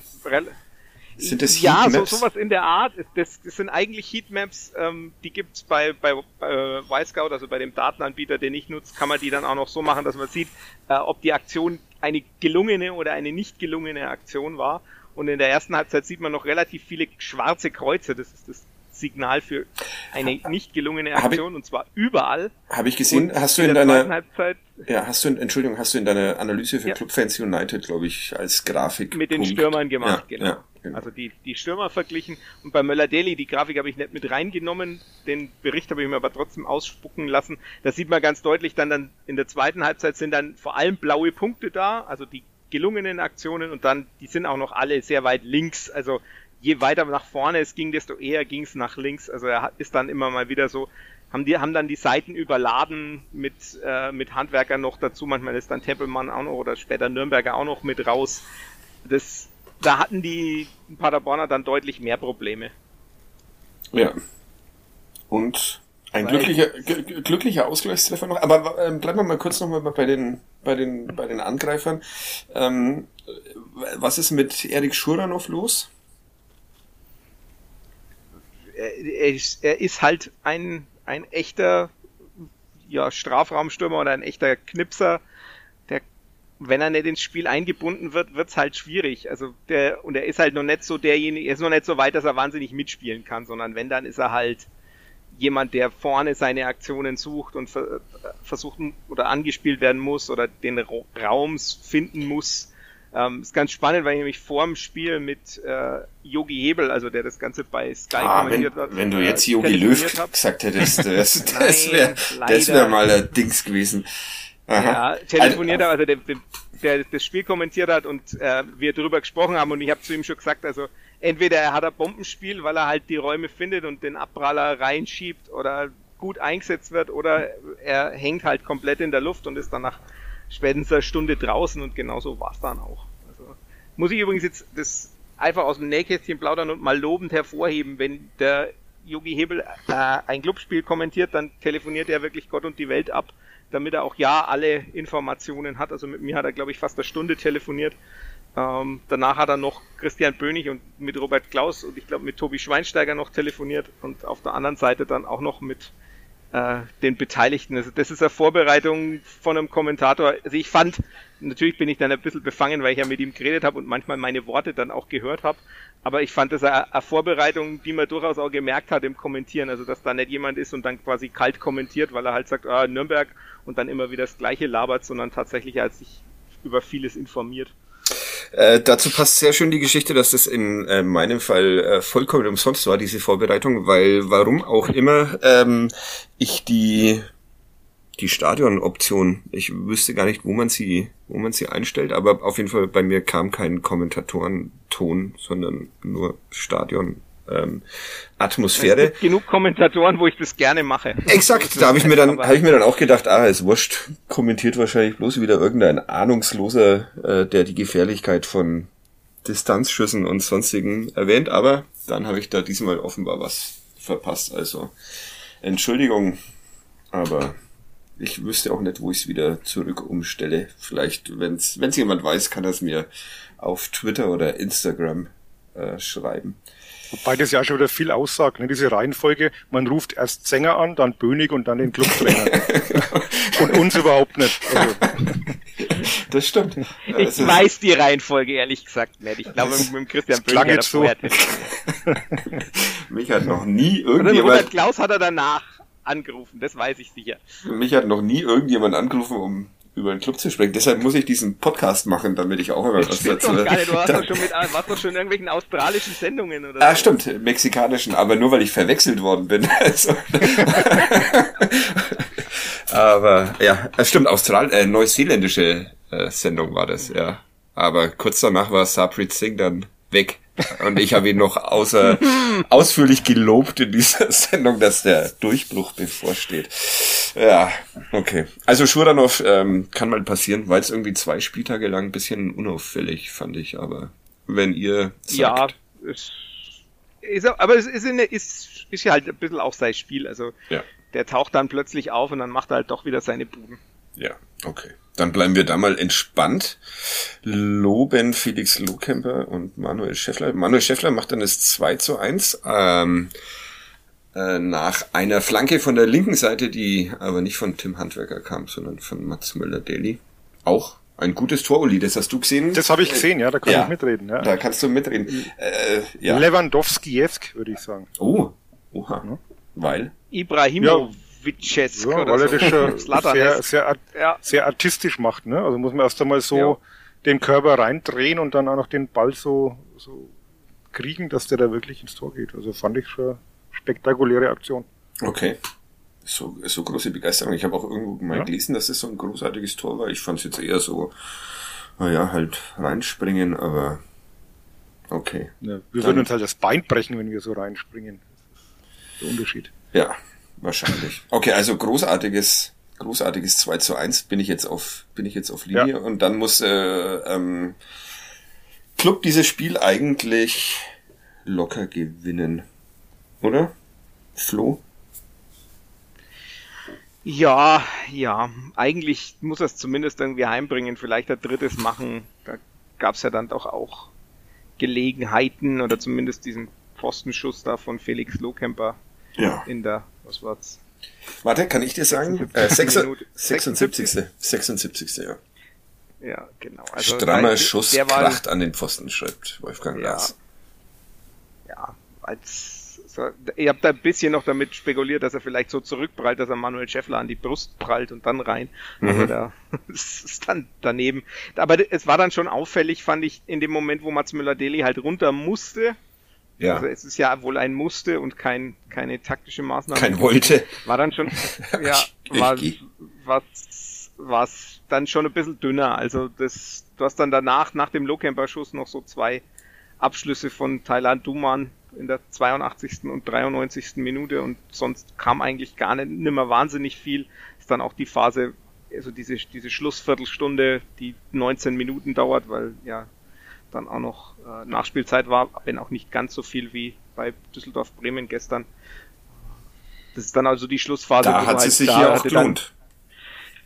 Sind das
ja, so,
Heatmaps?
sowas in der Art. Das, das sind eigentlich Heatmaps, ähm, die gibt's bei, bei äh, Y-Scout, also bei dem Datenanbieter, den ich nutze, kann man die dann auch noch so machen, dass man sieht, äh, ob die Aktion eine gelungene oder eine nicht gelungene Aktion war. Und in der ersten Halbzeit sieht man noch relativ viele schwarze Kreuze. Das ist das Signal für eine nicht gelungene
Hab ich-
Aktion und zwar überall.
Habe ich gesehen,
Und
hast du
in
in deiner
Halbzeit
Ja, hast du, in, Entschuldigung, hast du in deiner Analyse für
Ja.
Clubfans United, glaube ich, als Grafik.
mit den
Punkt.
Stürmern gemacht,
ja,
genau.
Ja, genau.
Also die, die Stürmer verglichen. Und bei Möller-Deli, die Grafik habe ich nicht mit reingenommen, den Bericht habe ich mir aber trotzdem ausspucken lassen. Da sieht man ganz deutlich dann, dann in der zweiten Halbzeit sind dann vor allem blaue Punkte da, also die gelungenen Aktionen und dann, die sind auch noch alle sehr weit links. Also je weiter nach vorne es ging, desto eher ging es nach links. Also er ist dann immer mal wieder so, haben die, haben dann die Seiten überladen mit, äh, mit Handwerkern noch dazu. Manchmal ist dann Tempelmann auch noch oder später Nürnberger auch noch mit raus. Das, da hatten die Paderborner dann deutlich mehr Probleme.
ja. Und ein
Weil-
glücklicher, gl- glücklicher Ausgleichstreffer noch. Aber ähm, bleiben wir mal kurz noch mal bei den, bei den, bei den Angreifern. Ähm, was ist mit Erik Schuranov los?
Er, ist, er ist halt ein, ein echter ja, Strafraumstürmer oder ein echter Knipser, wenn er nicht ins Spiel eingebunden wird, wird's halt schwierig. Also der, und er ist halt noch nicht so derjenige, er ist noch nicht so weit, dass er wahnsinnig mitspielen kann, sondern wenn, dann ist er halt jemand, der vorne seine Aktionen sucht und ver versucht oder angespielt werden muss oder den Raum finden muss. Ähm, ist ganz spannend, weil ich nämlich vor dem Spiel mit äh, Yogi Hebel, also der das Ganze bei Sky
ah, kommentiert wenn, hat. Wenn du jetzt Yogi Löw hab. gesagt hättest, das, das wäre wär mal ein Dings gewesen.
Aha. Ja, telefoniert also, also der, der das Spiel kommentiert hat und äh, wir darüber gesprochen haben und ich habe zu ihm schon gesagt, also entweder er hat ein Bombenspiel, weil er halt die Räume findet und den Abpraller reinschiebt oder gut eingesetzt wird oder er hängt halt komplett in der Luft und ist dann nach spätestens eine Stunde draußen und genauso war es dann auch. Also, muss ich übrigens jetzt das einfach aus dem Nähkästchen plaudern und mal lobend hervorheben, wenn der Yogi Hebel äh, ein Clubspiel kommentiert, dann telefoniert er wirklich Gott und die Welt ab, damit er auch ja alle Informationen hat. Also mit mir hat er, glaube ich, fast eine Stunde telefoniert. Ähm, danach hat er noch Christian Bönig und mit Robert Klaus und ich glaube mit Tobi Schweinsteiger noch telefoniert und auf der anderen Seite dann auch noch mit äh, den Beteiligten. Also das ist eine Vorbereitung von einem Kommentator. Also ich fand, natürlich bin ich dann ein bisschen befangen, weil ich ja mit ihm geredet habe und manchmal meine Worte dann auch gehört habe. Aber ich fand das eine, Vorbereitung, die man durchaus auch gemerkt hat im Kommentieren. Also dass da nicht jemand ist und dann quasi kalt kommentiert, weil er halt sagt, ah, Nürnberg und dann immer wieder das gleiche labert, sondern tatsächlich als sich über vieles informiert.
Äh, dazu passt sehr schön die Geschichte, dass das in äh, meinem Fall äh, vollkommen umsonst war, diese Vorbereitung, weil warum auch immer ähm, ich die die Stadionoption, ich wüsste gar nicht, wo man sie, wo man sie einstellt, aber auf jeden Fall bei mir kam kein Kommentatorenton, sondern nur Stadion ähm, Atmosphäre.
Genug Kommentatoren, wo ich das gerne mache.
Exakt, da habe ich mir dann habe ich mir dann auch gedacht, ah, ist wurscht, kommentiert wahrscheinlich bloß wieder irgendein ahnungsloser, äh, der die Gefährlichkeit von Distanzschüssen und sonstigen erwähnt, aber dann habe ich da diesmal offenbar was verpasst, also Entschuldigung, aber ich wüsste auch nicht, wo ich es wieder zurück umstelle. Vielleicht, wenn es jemand weiß, kann er es mir auf Twitter oder Instagram äh, schreiben.
Wobei das ja schon wieder viel aussagt, ne? diese Reihenfolge. Man ruft erst Sänger an, dann Bönig und dann den Clubtrainer. und uns überhaupt nicht. Also.
Das stimmt.
Ich also, weiß die Reihenfolge ehrlich gesagt nicht. Ich glaube, mit dem Christian Bönig hat er so.
Mich hat noch nie irgendjemand... Robert
Klaus hat er danach angerufen, das weiß ich sicher.
Mich hat noch nie irgendjemand angerufen, um über den Club zu sprechen. Deshalb muss ich diesen Podcast machen, damit ich auch immer was
dazu. Doch gar nicht. Du warst doch schon mit, warst doch schon in irgendwelchen australischen Sendungen oder
Ah, so. stimmt, mexikanischen, aber nur weil ich verwechselt worden bin. Also. aber ja, es stimmt, Austral äh, neuseeländische äh, Sendung war das, ja. Aber kurz danach war Sabrit Singh dann weg. Und ich habe ihn noch außer, ausführlich gelobt in dieser Sendung, dass der Durchbruch bevorsteht. Ja, okay. Also Schuranov ähm, kann mal passieren, weil es irgendwie zwei Spieltage lang ein bisschen unauffällig, fand ich. Aber wenn ihr sagt...
Ja, es ist, aber es ist, ist, ist ja halt ein bisschen auch sein Spiel. Also ja. der taucht dann plötzlich auf und dann macht er halt doch wieder seine Buden.
Ja, okay. Dann bleiben wir da mal entspannt. Loben Felix Lohkemper und Manuel Schäffler. Manuel Schäffler macht dann das 2 zu 1. Ähm, äh, nach einer Flanke von der linken Seite, die aber nicht von Tim Handwerker kam, sondern von Mats Müller-Deli. Auch ein gutes Tor, Uli, das hast du gesehen?
Das habe ich gesehen, ja, da kann ja, ich mitreden. Ja.
Da kannst du mitreden.
Äh, ja. Lewandowski-esk, würde ich sagen.
Oh, oha. Ja. Weil?
Ibrahimovic. Witchesk
ja, weil er das schon sehr, sehr, ja. sehr artistisch macht. Ne? Also muss man erst einmal so ja. den Körper reindrehen und dann auch noch den Ball so, so kriegen, dass der da wirklich ins Tor geht. Also fand ich schon spektakuläre Aktion.
Okay. So, so große Begeisterung. Ich habe auch irgendwo mal ja. gelesen, dass es das so ein großartiges Tor war. Ich fand es jetzt eher so, naja, halt reinspringen, aber okay.
Ja, wir dann, würden uns halt das Bein brechen, wenn wir so reinspringen. Der Unterschied.
Ja, Wahrscheinlich. Okay, also großartiges, großartiges 2 zu 1 bin ich jetzt auf, bin ich jetzt auf Linie ja. und dann muss äh, ähm, Club dieses Spiel eigentlich locker gewinnen. Oder? Flo?
Ja, ja. Eigentlich muss er es zumindest irgendwie heimbringen, vielleicht ein drittes machen. Da gab es ja dann doch auch Gelegenheiten oder zumindest diesen Pfostenschuss da von Felix Lohkemper ja. in der was war's?
Warte, kann ich dir sagen? 76. 76. 76. ja.
Ja, genau.
Also Strammer Schuss der kracht an den Pfosten, schreibt Wolfgang
ja, Ja, als ich habe da ein bisschen noch damit spekuliert, dass er vielleicht so zurückprallt, dass er Manuel Schäffler an die Brust prallt und dann rein. Mhm. Aber da ist dann daneben. Aber es war dann schon auffällig, fand ich, in dem Moment, wo Mats Müller-Deli halt runter musste. Ja. Also es ist ja wohl ein Musste und kein, keine taktische Maßnahme.
Kein Wollte.
War dann schon, ja, war, was, was dann schon ein bisschen dünner. Also das, du hast dann danach, nach dem Lohkemper-Schuss noch so zwei Abschlüsse von Thailand Duman in der 82. und 93. Minute und sonst kam eigentlich gar nicht nimmer wahnsinnig viel. Ist dann auch die Phase, also diese, diese Schlussviertelstunde, die 19 Minuten dauert, weil ja dann auch noch äh, Nachspielzeit war, wenn auch nicht ganz so viel wie bei Düsseldorf Bremen gestern. Das ist dann also die Schlussphase.
Da hat sie halt sich ja auch gelohnt.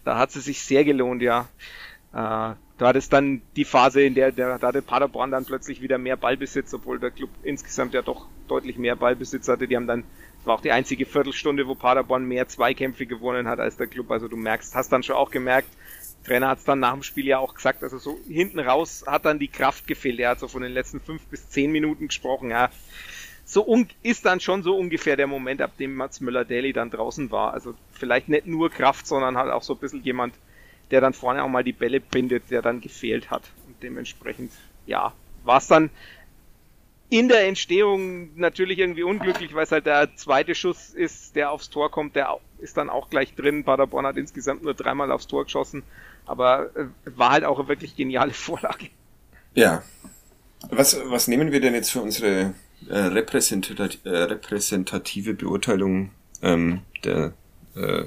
Dann, da hat sie sich sehr gelohnt, ja. Äh, da hat es dann die Phase, in der, der da hatte Paderborn dann plötzlich wieder mehr Ballbesitz, obwohl der Club insgesamt ja doch deutlich mehr Ballbesitz hatte. Die haben dann, das war auch die einzige Viertelstunde, wo Paderborn mehr Zweikämpfe gewonnen hat als der Club. Also du merkst, hast dann schon auch gemerkt, Trainer hat es dann nach dem Spiel ja auch gesagt, also so hinten raus hat dann die Kraft gefehlt. Er hat so von den letzten fünf bis zehn Minuten gesprochen, ja. So ist dann schon so ungefähr der Moment, ab dem Mats Müller-Daly dann draußen war. Also vielleicht nicht nur Kraft, sondern halt auch so ein bisschen jemand, der dann vorne auch mal die Bälle bindet, der dann gefehlt hat. Und dementsprechend, ja, war es dann in der Entstehung natürlich irgendwie unglücklich, weil es halt der zweite Schuss ist, der aufs Tor kommt, der ist dann auch gleich drin. Paderborn hat insgesamt nur dreimal aufs Tor geschossen, aber äh, war halt auch eine wirklich geniale Vorlage.
Ja. Was, was nehmen wir denn jetzt für unsere äh, repräsentative, äh, repräsentative Beurteilung ähm, der äh,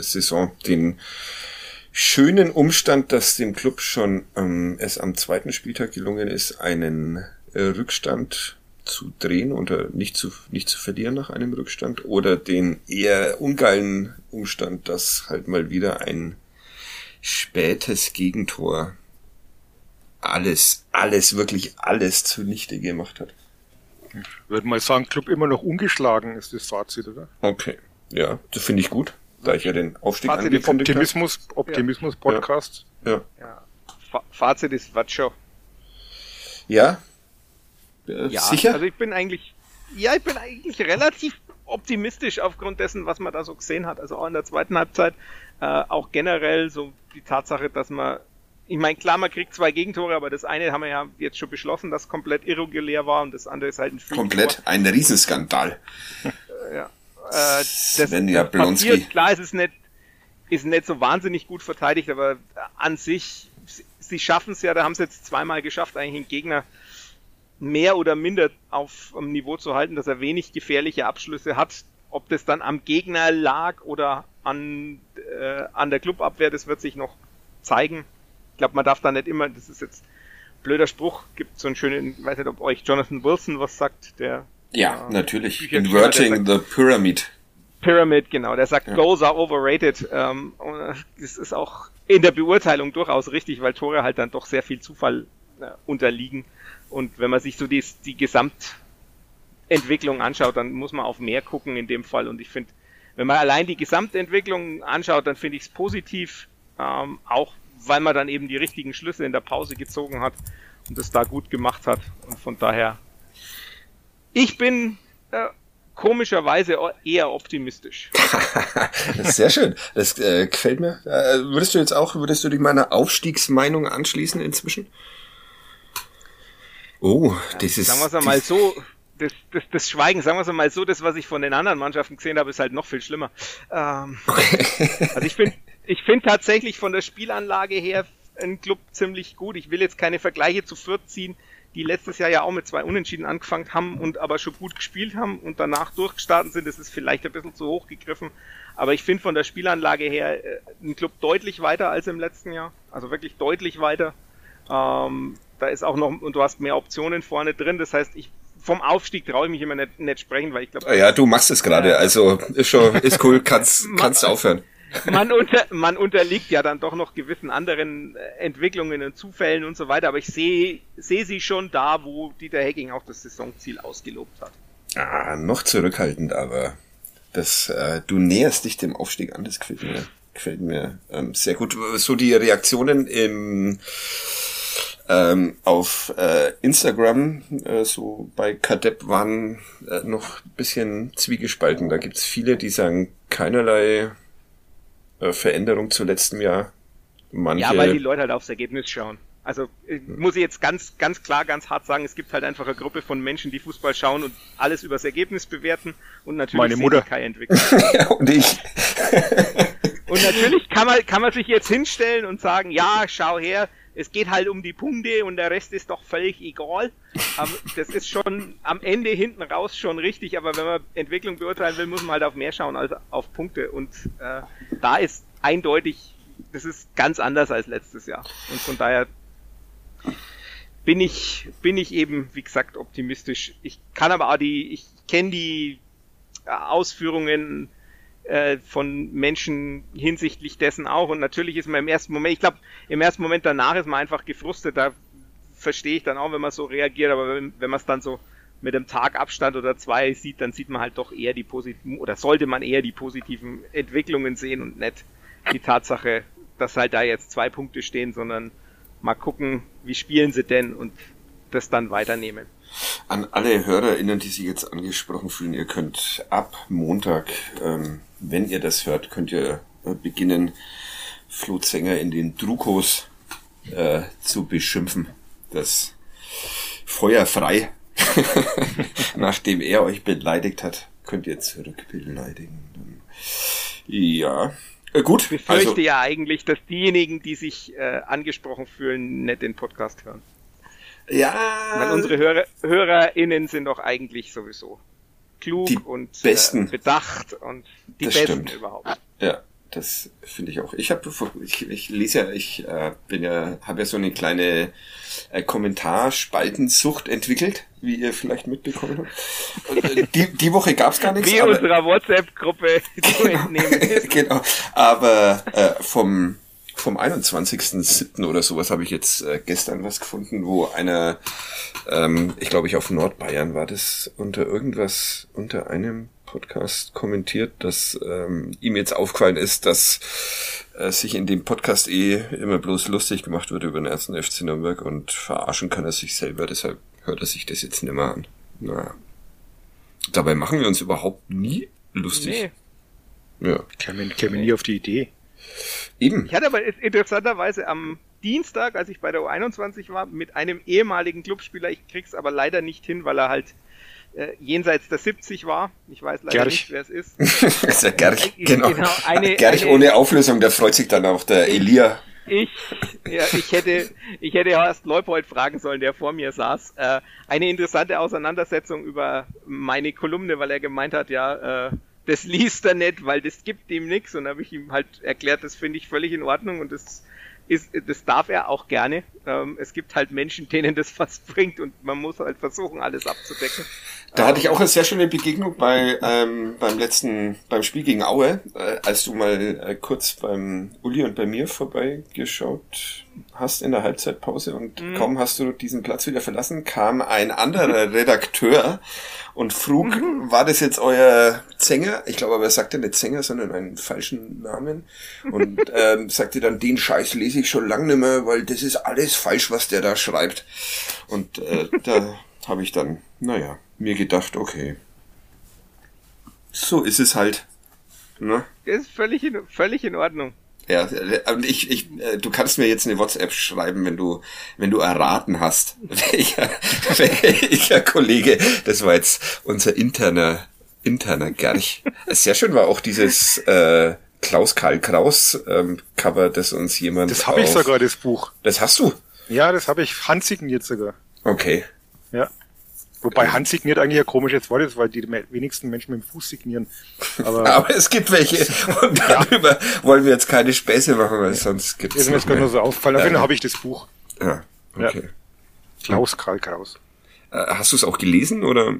Saison, den schönen Umstand, dass dem Club schon ähm, es am zweiten Spieltag gelungen ist, einen äh, Rückstand zu drehen oder nicht zu, nicht zu verlieren nach einem Rückstand oder den eher ungeilen Umstand, dass halt mal wieder ein spätes Gegentor alles, alles, wirklich alles zunichte gemacht hat.
Ich würde mal sagen, Club immer noch ungeschlagen ist das Fazit, oder?
Okay. Ja, das finde ich gut da ich ja den Aufstieg
Fazit angekündigt Optimismus, habe. Optimismus Podcast.
Ja. ja.
Fazit ist Watschow.
Ja?
Äh, ja, sicher? Also ich bin eigentlich, ja, ich bin eigentlich relativ optimistisch aufgrund dessen, was man da so gesehen hat. Also auch in der zweiten Halbzeit, äh, auch generell so die Tatsache, dass man, ich meine, klar, man kriegt zwei Gegentore, aber das eine haben wir ja jetzt schon beschlossen, das komplett irregulär war und das andere ist halt ein
Komplett, ein Riesenskandal.
ja. Äh, das, ja passiert, klar, es ist nicht, ist nicht so wahnsinnig gut verteidigt, aber an sich, sie schaffen es ja, da haben sie jetzt zweimal geschafft, eigentlich einen Gegner mehr oder minder auf dem Niveau zu halten, dass er wenig gefährliche Abschlüsse hat. Ob das dann am Gegner lag oder an, äh, an der Clubabwehr, das wird sich noch zeigen. Ich glaube, man darf da nicht immer, das ist jetzt blöder Spruch, gibt so einen schönen, ich weiß nicht, ob euch Jonathan Wilson was sagt, der
ja, äh, natürlich. Inverting the Pyramid.
Pyramid, genau. Der sagt, ja. Goals are overrated. Ähm, das ist auch in der Beurteilung durchaus richtig, weil Tore halt dann doch sehr viel Zufall äh, unterliegen. Und wenn man sich so die, die Gesamtentwicklung anschaut, dann muss man auf mehr gucken in dem Fall. Und ich finde, wenn man allein die Gesamtentwicklung anschaut, dann finde ich es positiv, ähm, auch weil man dann eben die richtigen Schlüsse in der Pause gezogen hat und es da gut gemacht hat. Und von daher ich bin äh, komischerweise eher optimistisch.
sehr schön. Das äh, gefällt mir. Äh, würdest du jetzt auch, würdest du dich meiner Aufstiegsmeinung anschließen inzwischen? Oh, das ist.
Sagen wir es mal so, das, das, das Schweigen, sagen wir es mal so, das, was ich von den anderen Mannschaften gesehen habe, ist halt noch viel schlimmer. Ähm, okay. also ich finde ich finde tatsächlich von der Spielanlage her ein Club ziemlich gut. Ich will jetzt keine Vergleiche zu Fürth ziehen die letztes Jahr ja auch mit zwei Unentschieden angefangen haben und aber schon gut gespielt haben und danach durchgestartet sind. Das ist vielleicht ein bisschen zu hoch gegriffen. Aber ich finde von der Spielanlage her äh, ein Club deutlich weiter als im letzten Jahr. Also wirklich deutlich weiter. Ähm, da ist auch noch, und du hast mehr Optionen vorne drin. Das heißt, ich vom Aufstieg traue ich mich immer nicht, nicht sprechen, weil ich glaube.
Ja, du machst es gerade, also ist schon, ist cool, kannst, kannst aufhören
man, unter, man unterliegt ja dann doch noch gewissen anderen äh, Entwicklungen und Zufällen und so weiter, aber ich sehe sehe sie schon da, wo Dieter Hecking auch das Saisonziel ausgelobt hat.
Ah, noch zurückhaltend, aber das, äh, du näherst dich dem Aufstieg an, das gefällt mir, gefällt mir ähm, sehr gut. So die Reaktionen im Ähm, auf äh, Instagram, äh, so bei Kadepp waren äh, noch ein bisschen zwiegespalten. Da gibt's viele, die sagen, keinerlei äh, Veränderung zu letztem Jahr.
Manche ja, weil die Leute halt aufs Ergebnis schauen. Also äh, muss ich jetzt ganz, ganz klar, ganz hart sagen, es gibt halt einfach eine Gruppe von Menschen, die Fußball schauen und alles übers Ergebnis bewerten und natürlich
Meine Mutter.
Kai entwickeln.
ja, und ich.
und natürlich kann man, kann man sich jetzt hinstellen und sagen, ja, schau her, es geht halt um die Punkte und der Rest ist doch völlig egal. Das ist schon am Ende hinten raus schon richtig, aber wenn man Entwicklung beurteilen will, muss man halt auf mehr schauen als auf Punkte. Und äh, da ist eindeutig, das ist ganz anders als letztes Jahr. Und von daher bin ich, bin ich eben, wie gesagt, optimistisch. Ich kann aber auch die, ich kenne die Ausführungen äh, von Menschen hinsichtlich dessen auch. Und natürlich ist man im ersten Moment, ich glaube, im ersten Moment danach ist man einfach gefrustet. Da verstehe ich dann auch, wenn man so reagiert. Aber wenn, wenn man es dann so mit einem Tag Abstand oder zwei sieht, dann sieht man halt doch eher die positiven, oder sollte man eher die positiven Entwicklungen sehen und nicht die Tatsache, dass halt da jetzt zwei Punkte stehen, sondern mal gucken, wie spielen sie denn und das dann weiternehmen.
An alle HörerInnen, die sich jetzt angesprochen fühlen, ihr könnt ab Montag, ähm, wenn ihr das hört, könnt ihr äh, beginnen, Flo Zenger in den Drukos äh, zu beschimpfen. Das Feuer frei. Nachdem er euch beleidigt hat, könnt ihr zurück beleidigen. Ja,
äh, gut. Ich befürchte also, ja eigentlich, dass diejenigen, die sich äh, angesprochen fühlen, nicht den Podcast hören.
Ja.
Weil unsere Hörer, HörerInnen sind doch eigentlich sowieso klug
die
und
besten.
Äh, bedacht und die
das
besten
stimmt.
überhaupt.
Ja, das finde ich auch. Ich habe, ich, ich lese ja, ich äh, bin ja, habe ja so eine kleine äh, Kommentarspaltensucht entwickelt, wie ihr vielleicht mitbekommen habt. Und, äh, die, die Woche gab's gar nichts.
Wie aber, unserer WhatsApp-Gruppe zu
entnehmen. genau. Aber äh, vom vom 21.07. oder sowas habe ich jetzt äh, gestern was gefunden, wo einer, ähm, ich glaube ich auf Nordbayern war das, unter irgendwas, unter einem Podcast kommentiert, dass ähm, ihm jetzt aufgefallen ist, dass äh, sich in dem Podcast eh immer bloß lustig gemacht wird über den ersten FC Nürnberg und verarschen kann er sich selber, deshalb hört er sich das jetzt nicht mehr an. Naja. Dabei machen wir uns überhaupt nie lustig.
Nee. Ja. Käme, käme nie auf die Idee.
Eben. Ich hatte aber interessanterweise am Dienstag, als ich bei der U21 war, mit einem ehemaligen Clubspieler, ich krieg's aber leider nicht hin, weil er halt äh, jenseits der 70 war. Ich weiß leider
Gerch.
nicht, wer es ist.
das ist der Gerch, genau. genau eine, Gerch eine, ohne Auflösung, der freut sich dann auch, der Elia.
Ich, ja, ich hätte, ich hätte erst Leupold fragen sollen, der vor mir saß. Äh, eine interessante Auseinandersetzung über meine Kolumne, weil er gemeint hat, ja, äh, das liest er nicht, weil das gibt ihm nichts. Und habe ich ihm halt erklärt, das finde ich völlig in Ordnung und das ist, das darf er auch gerne. Ähm, es gibt halt Menschen, denen das was bringt und man muss halt versuchen, alles abzudecken.
Da hatte ich auch eine sehr schöne Begegnung bei ähm, beim letzten beim Spiel gegen Aue, äh, als du mal äh, kurz beim Uli und bei mir vorbeigeschaut hast in der Halbzeitpause und mhm. kaum hast du diesen Platz wieder verlassen, kam ein anderer Redakteur und frug, mhm. war das jetzt euer Sänger? Ich glaube aber er sagte nicht Sänger, sondern einen falschen Namen und ähm, sagte dann, den Scheiß lese ich schon lange nicht mehr, weil das ist alles falsch, was der da schreibt. Und äh, da habe ich dann, naja, mir gedacht, okay, so ist es halt.
Ne? Ist völlig in, völlig in Ordnung.
Ja, ich, ich, äh, du kannst mir jetzt eine WhatsApp schreiben, wenn du, wenn du erraten hast, welcher, welcher Kollege, das war jetzt unser interner, interner Gerch. Sehr schön war auch dieses äh, Klaus Karl Kraus ähm, Cover, das uns jemand.
Das habe ich sogar, das Buch.
Das hast du?
Ja, das habe ich handsigniert sogar.
Okay.
Ja. Wobei Hand signiert eigentlich ein komisches Wort ist, weil die wenigsten Menschen mit dem Fuß signieren.
Aber, Aber es gibt welche. Und darüber ja. wollen wir jetzt keine Späße machen, weil sonst gibt es.
Ist mir jetzt gerade nur so auffallen. Auf jeden Fall habe ich das Buch.
Ja, okay. Ja.
Klaus Karl Kraus.
Äh, hast du es auch gelesen oder?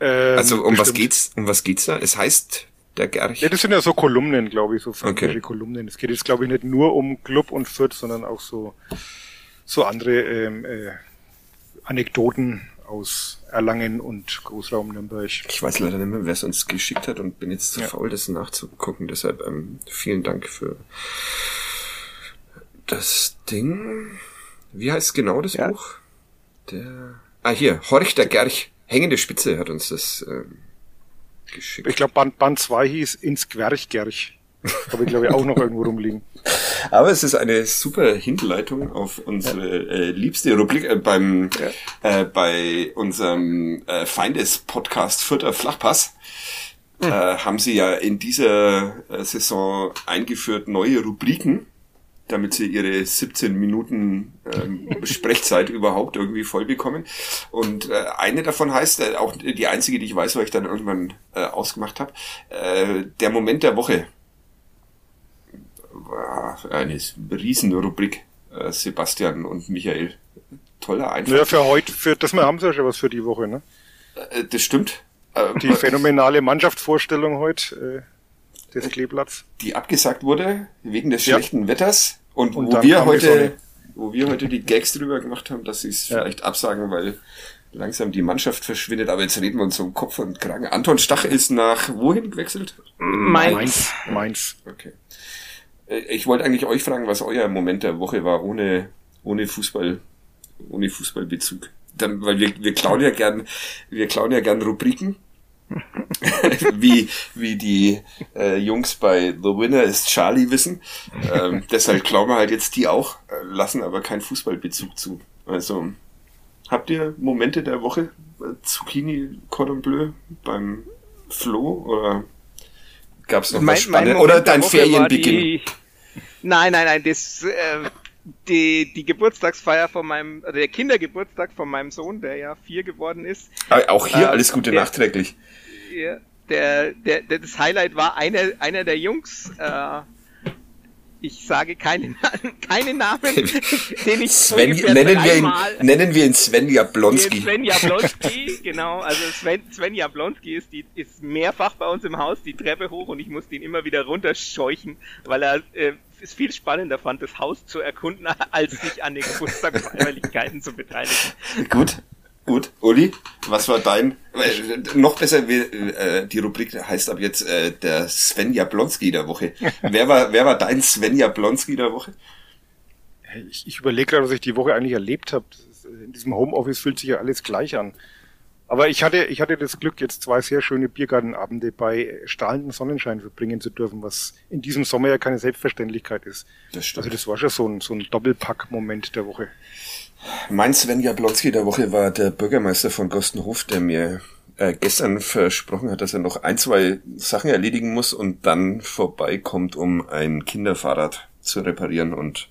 Ähm, also um bestimmt. was geht's? Um was geht's da? Es heißt der Gerch.
Ja, das sind ja so Kolumnen, glaube ich, so okay. Kolumnen. Es geht jetzt, glaube ich, nicht nur um Club und Fürth, sondern auch so so andere ähm, äh, Anekdoten aus Erlangen und Großraum Nürnberg.
Ich weiß leider nicht mehr, wer es uns geschickt hat und bin jetzt zu ja. faul, das nachzugucken. Deshalb ähm, vielen Dank für das Ding. Wie heißt genau das ja. Buch? Der. Ah, hier, Horch der Gerch. Hängende Spitze hat uns das ähm,
geschickt. Ich glaube, Band, Band 2 hieß Ins Gwerch Gerch. Habe ich, glaube ich, auch noch irgendwo rumliegen.
Aber es ist eine super Hinleitung auf unsere äh, liebste Rubrik äh, beim ja. äh, bei unserem äh, Feindes-Podcast Vierter Flachpass. Mhm. Äh, haben sie ja in dieser äh, Saison eingeführt neue Rubriken, damit sie ihre 17 Minuten ähm, Sprechzeit überhaupt irgendwie voll bekommen. Und äh, eine davon heißt, äh, auch die einzige, die ich weiß, weil ich dann irgendwann äh, ausgemacht habe, äh, der Moment der Woche eine Riesenrubrik, äh, Sebastian und Michael. Toller Einfall.
Ja, für heute, für das wir haben sie ja schon was für die Woche, ne?
Äh, das stimmt.
Äh, die phänomenale Mannschaftsvorstellung heute äh, des Kleeblatts.
Die abgesagt wurde wegen des ja. schlechten Wetters und, und wo wir heute, wo wir heute die Gags drüber gemacht haben, dass sie es ja. vielleicht absagen, weil langsam die Mannschaft verschwindet, aber jetzt reden wir uns um Kopf und Kragen. Anton Stach ist nach wohin gewechselt?
Mainz.
Mainz. Okay. Äh, ich wollte eigentlich euch fragen, was euer Moment der Woche war, ohne, ohne Fußball, ohne Fußballbezug. Dann, weil wir, wir klauen ja gern, wir klauen ja gern Rubriken. wie, wie die äh, Jungs bei The Winner is Charlie wissen. Ähm, deshalb klauen wir halt jetzt die auch, äh, lassen aber keinen Fußballbezug zu. Also, habt ihr Momente der Woche? Zucchini Cordon Bleu beim Flo oder Gab es noch mein, was Spannendes? Oder dein Ferienbeginn? Die...
Nein, nein, nein, das, äh, die, die Geburtstagsfeier von meinem, also der Kindergeburtstag von meinem Sohn, der ja vier geworden ist.
Aber auch hier äh, alles Gute der, nachträglich.
Ja, der, der, der, das Highlight war einer, einer der Jungs, äh, ich sage keine, keine Namen, den ich
Sven, nennen, wir ihn, nennen wir ihn Sven Jablonski.
Sven Jablonski, genau. Also Sven, Sven Jablonski ist, die, ist mehrfach bei uns im Haus die Treppe hoch und ich musste ihn immer wieder runterscheuchen, weil er äh, es viel spannender fand, das Haus zu erkunden, als sich an den Geburtstagsfeierlichkeiten zu beteiligen.
Gut, Gut, Uli, was war dein, äh, noch besser, äh, die Rubrik heißt ab jetzt äh, der Sven Jablonski der Woche. wer war, wer war dein Sven Jablonski der Woche?
Ich, ich überlege gerade, was ich die Woche eigentlich erlebt habe. In diesem Homeoffice fühlt sich ja alles gleich an. Aber ich hatte, ich hatte das Glück, jetzt zwei sehr schöne Biergartenabende bei strahlendem Sonnenschein verbringen zu dürfen, was in diesem Sommer ja keine Selbstverständlichkeit ist. Das stimmt. Also das war schon so ein, so ein Doppelpack-Moment der Woche.
Mein Sven Jablonski der Woche war der Bürgermeister von Gostenhof, der mir äh, gestern versprochen hat, dass er noch ein, zwei Sachen erledigen muss und dann vorbeikommt, um ein Kinderfahrrad zu reparieren. Und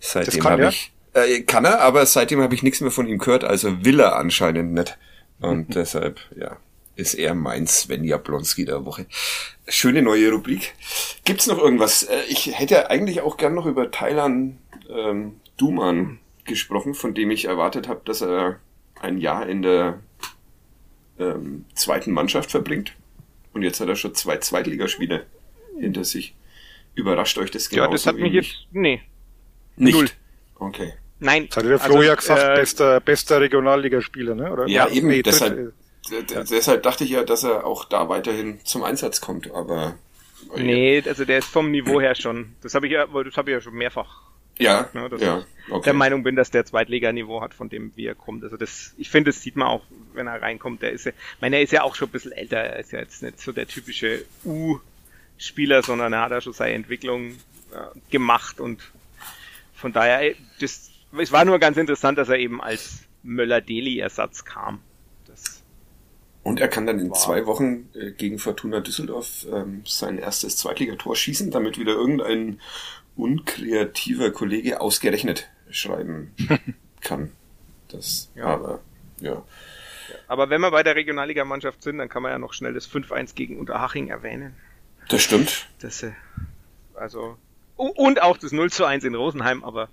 seitdem habe ich. Äh, kann er, aber seitdem habe ich nichts mehr von ihm gehört, also will er anscheinend nicht. Und deshalb, ja, ist er mein Sven Jablonski der Woche. Schöne neue Rubrik. Gibt's noch irgendwas? Äh, ich hätte eigentlich auch gern noch über Thailand ähm, Duman gesprochen, von dem ich erwartet habe, dass er ein Jahr in der ähm, zweiten Mannschaft verbringt. Und jetzt hat er schon zwei Zweitligaspiele hinter sich. Überrascht euch das
genau? Ja, das hat mich jetzt. Nee.
Nicht. Null. Okay.
Nein.
Das hatte der Flo also, ja gesagt, äh, bester, bester Regionalligaspieler, ne?
Oder? Ja, eben. Nee, deshalb, ja. deshalb dachte ich ja, dass er auch da weiterhin zum Einsatz kommt, aber.
Nee, also der ist vom Niveau her schon. Das habe ich ja, das habe ich ja schon mehrfach
ja, ne, dass ja,
ich okay. der Meinung bin, dass der Zweitliganiveau hat, von dem wie er kommt. Also das, ich finde, das sieht man auch, wenn er reinkommt. Der ist ja, meine, er ist ja auch schon ein bisschen älter. Er ist ja jetzt nicht so der typische U-Spieler, sondern er hat ja schon seine Entwicklung äh, gemacht und von daher, das, es war nur ganz interessant, dass er eben als Möller-Deli-Ersatz kam. Das
und er kann dann in wow. zwei Wochen äh, gegen Fortuna Düsseldorf ähm, sein erstes Zweitligator schießen, damit wieder irgendein unkreativer Kollege ausgerechnet schreiben kann. Das, ja. aber, ja.
Aber wenn wir bei der Regionalligamannschaft sind, dann kann man ja noch schnell das 5-1 gegen Unterhaching erwähnen.
Das stimmt.
Das, äh, also, und auch das 0 zu 1 in Rosenheim, aber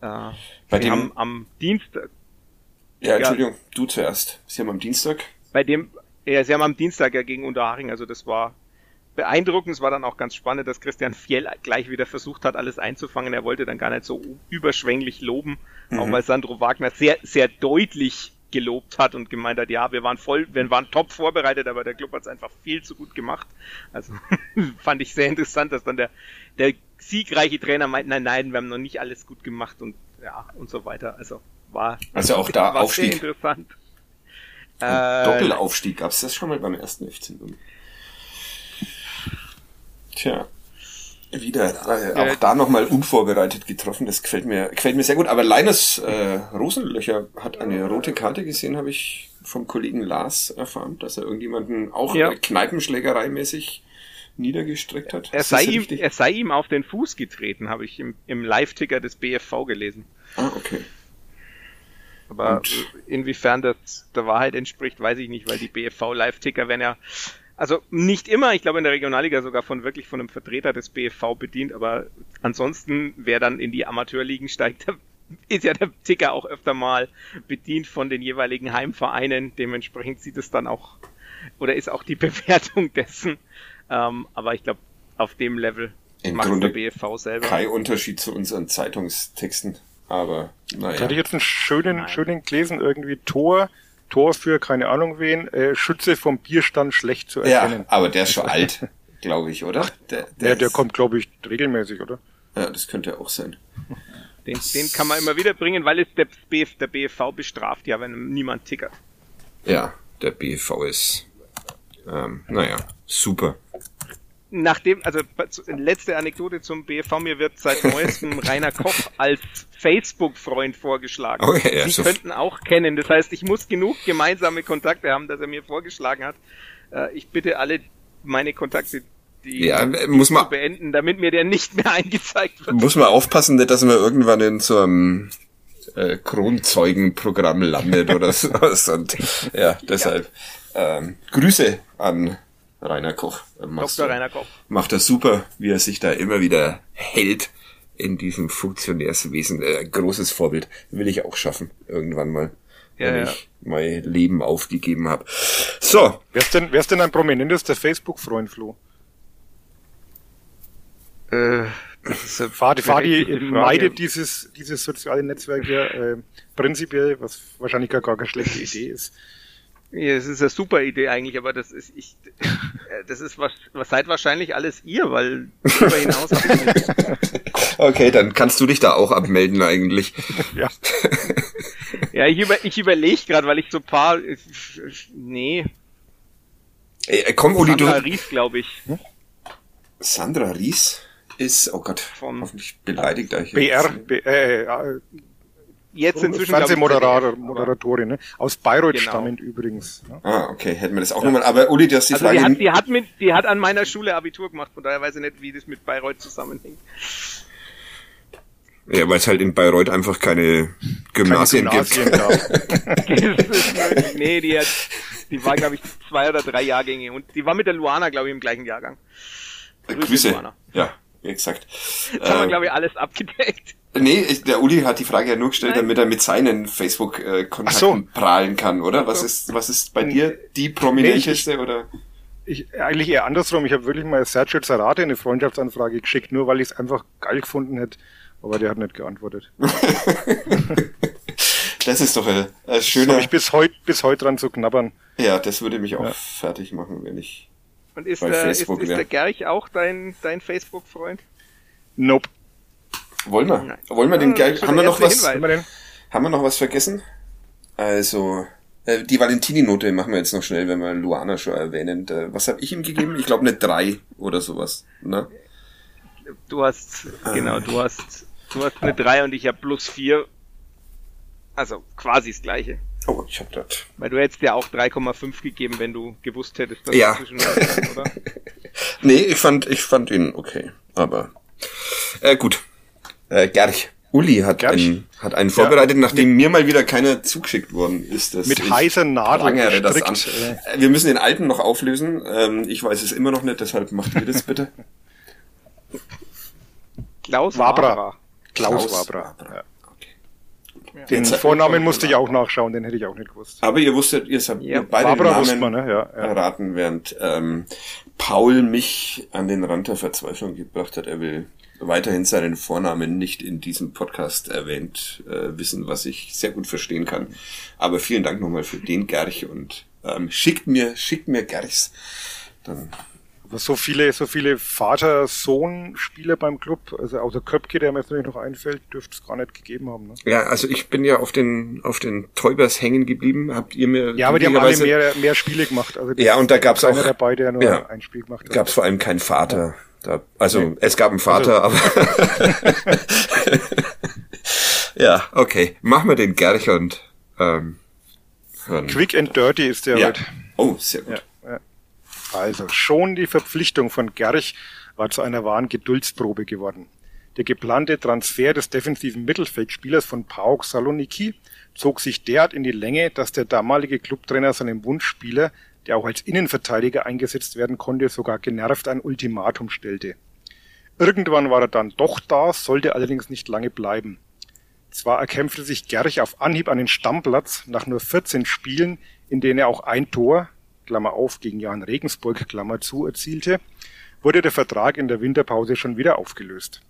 äh, bei dem, haben
am Dienstag.
Ja, Entschuldigung, ja, du zuerst. Sie haben am Dienstag.
Bei dem, ja, sie haben am Dienstag ja gegen Unterhaching, also das war beeindruckend. Es war dann auch ganz spannend, dass Christian Fjell gleich wieder versucht hat, alles einzufangen. Er wollte dann gar nicht so überschwänglich loben, mhm. auch weil Sandro Wagner sehr, sehr deutlich gelobt hat und gemeint hat, ja, wir waren voll, wir waren top vorbereitet, aber der Club hat es einfach viel zu gut gemacht. Also fand ich sehr interessant, dass dann der, der siegreiche Trainer meinten, nein, nein, wir haben noch nicht alles gut gemacht und ja, und so weiter. Also war,
also auch da
war
Aufstieg.
sehr interessant.
Äh, Doppelaufstieg, gab's das schon mal beim ersten FC Nürnberg? Tja. Wieder äh, auch da nochmal unvorbereitet getroffen. Das gefällt mir, gefällt mir sehr gut. Aber Linus äh, Rosenlöcher hat eine rote Karte gesehen, habe ich vom Kollegen Lars erfahren, dass er irgendjemanden auch ja. Kneipenschlägerei-mäßig niedergestreckt hat.
Er sei, ihm, er sei ihm auf den Fuß getreten, habe ich im, im Live-Ticker des BFV gelesen.
Ah, okay.
Aber Und inwiefern das der Wahrheit entspricht, weiß ich nicht, weil die BFV-Live-Ticker werden ja also nicht immer, ich glaube in der Regionalliga sogar von wirklich von einem Vertreter des BFV bedient, aber ansonsten, wer dann in die Amateurligen steigt, ist ja der Ticker auch öfter mal bedient von den jeweiligen Heimvereinen. Dementsprechend sieht es dann auch, oder ist auch die Bewertung dessen. Ähm, aber ich glaube, auf dem Level
Im macht Grunde der BFV selber. Kein Unterschied zu unseren Zeitungstexten, aber naja.
Da hatte ich jetzt einen schönen, schönen gelesen, irgendwie Tor, Tor für keine Ahnung wen, äh, Schütze vom Bierstand schlecht zu erkennen.
Ja, aber der ist schon alt, glaube ich, oder?
Der, der, ja, der ist, kommt, glaube ich, regelmäßig, oder?
Ja, das könnte auch sein.
Den, den kann man immer wieder bringen, weil es der, BF, der BFV bestraft ja, wenn niemand tickert.
Ja, der BFV ist, ähm, naja, super
nachdem, also letzte Anekdote zum BFV, mir wird seit neuestem Rainer Koch als Facebook-Freund vorgeschlagen. Oh, ja, Sie so könnten auch kennen. Das heißt, ich muss genug gemeinsame Kontakte haben, dass er mir vorgeschlagen hat. Äh, ich bitte alle meine Kontakte, die
ja, muss man,
zu beenden, damit mir der nicht mehr eingezeigt wird.
Muss man aufpassen, nicht, dass man irgendwann in so einem äh, Kronzeugenprogramm landet oder sowas. Und ja, deshalb ja. Ähm, Grüße an Rainer Koch.
Dr. Rainer Koch.
Macht das super, wie er sich da immer wieder hält in diesem Funktionärswesen. Äh, großes Vorbild. Will ich auch schaffen, irgendwann mal. Ja, wenn ja. ich mein Leben aufgegeben habe. So.
Wer ist denn, wer ist denn ein prominentester Facebook-Freund, Flo?
Äh,
Fadi, Fadi meidet dieses, dieses soziale Netzwerk ja äh, prinzipiell, was wahrscheinlich gar, gar keine schlechte Idee ist.
Ja, das ist eine super Idee eigentlich, aber das ist ich, äh, das ist was, was seid wahrscheinlich alles ihr, weil darüber hinaus
Okay, dann kannst du dich da auch abmelden eigentlich.
Ja.
ja, ich, über, ich überlege gerade, weil ich so paar, nee.
Ey, komm, Uli,
Sandra du. Ries, glaube ich. Hm?
Sandra Ries ist, oh Gott, Von hoffentlich beleidigt euch.
BR, B, äh, äh,
jetzt inzwischen
Fernsehmoderator, Moderatorin, ne? aus Bayreuth genau. stammend übrigens.
Ne? Ah, okay, hätten wir das auch ja. nochmal. Aber Uli, du hast die also Frage.
Die hat, die, hat mit, die hat an meiner Schule Abitur gemacht, von daher weiß ich nicht, wie das mit Bayreuth zusammenhängt.
Ja, weil es halt in Bayreuth einfach keine Gymnasien, keine Gymnasien
gibt. nee, die, hat, die war, glaube ich, zwei oder drei Jahrgänge und die war mit der Luana, glaube ich, im gleichen Jahrgang.
Grüße, Grüße. Luana. Ja, exakt.
Das haben wir, ähm, glaube ich, alles abgedeckt.
Nee, der Uli hat die Frage ja nur gestellt, Nein. damit er mit seinen Facebook-Kontakten so. prahlen kann, oder? Was ist, was ist bei dir die prominenteste nee, oder?
Ich, eigentlich eher andersrum. Ich habe wirklich mal Sergio Zarate eine Freundschaftsanfrage geschickt, nur weil ich es einfach geil gefunden hätte, aber der hat nicht geantwortet.
das ist doch ein, ein schöner.
Das ich bis heute bis heute dran zu knabbern.
Ja, das würde mich auch ja. fertig machen, wenn ich.
Und ist, bei der, Facebook ist, ist der Gerch auch dein, dein Facebook-Freund?
Nope.
Wollen wir? Nein. Wollen wir den geil, haben wir noch was, haben wir, haben wir noch was vergessen? Also, äh, die Valentini-Note machen wir jetzt noch schnell, wenn wir Luana schon erwähnen. Äh, was habe ich ihm gegeben? Ich glaube eine 3 oder sowas, ne?
Du hast, ah. genau, du hast, du hast eine 3 und ich habe plus 4. Also, quasi das gleiche.
Oh, ich hab das.
Weil du hättest ja auch 3,5 gegeben, wenn du gewusst hättest,
dass ja. zwischen oder? nee, ich fand, ich fand ihn okay, aber, äh, gut. Äh, Gerch. Uli hat Gerch. einen, hat einen vorbereitet, ja, nachdem mir mal wieder keiner zugeschickt worden ist.
Dass mit heißer Nadel
das an. Äh, wir müssen den alten noch auflösen. Ähm, ich weiß es immer noch nicht, deshalb macht ihr das bitte.
Klaus Wabra.
Klaus, Klaus Wabra. Wabra. Ja. Okay. Den Vornamen musste ich auch nachschauen, den hätte ich auch nicht gewusst.
Aber ihr wusstet, ihr habt ja, beide Barbara Namen man, ne? ja, ja. erraten, während ähm, Paul mich an den Rand der Verzweiflung gebracht hat. Er will weiterhin seinen Vornamen nicht in diesem Podcast erwähnt äh, wissen, was ich sehr gut verstehen kann. Aber vielen Dank nochmal für den Gerch und ähm, schickt mir, schickt mir Gerchs. Dann
so viele, so viele Vater-Sohn-Spieler beim Club, also außer Köpke, der mir jetzt natürlich noch einfällt, dürfte es gar nicht gegeben haben. Ne?
Ja, also ich bin ja auf den auf den Täubers hängen geblieben. Habt ihr mir
Ja, aber die haben alle mehr, mehr Spiele gemacht.
Also ja, und da gab's auch
dabei, der nur ja, ein Spiel gemacht
hat. Gab's vor allem keinen Vater. Da, also nee. es gab einen Vater, also. aber ja, okay. Machen wir den Gerch und ähm,
hören. Quick and Dirty ist der ja. heute.
Oh, sehr gut.
Ja, ja. Also schon die Verpflichtung von Gerch war zu einer wahren Geduldsprobe geworden. Der geplante Transfer des defensiven Mittelfeldspielers von PAOK Saloniki zog sich derart in die Länge, dass der damalige Clubtrainer seinem Wunschspieler der auch als Innenverteidiger eingesetzt werden konnte, sogar genervt ein Ultimatum stellte. Irgendwann war er dann doch da, sollte allerdings nicht lange bleiben. Zwar erkämpfte sich Gerch auf Anhieb einen Stammplatz nach nur 14 Spielen, in denen er auch ein Tor, Klammer auf, gegen Jan Regensburg, Klammer zu, erzielte, wurde der Vertrag in der Winterpause schon wieder aufgelöst.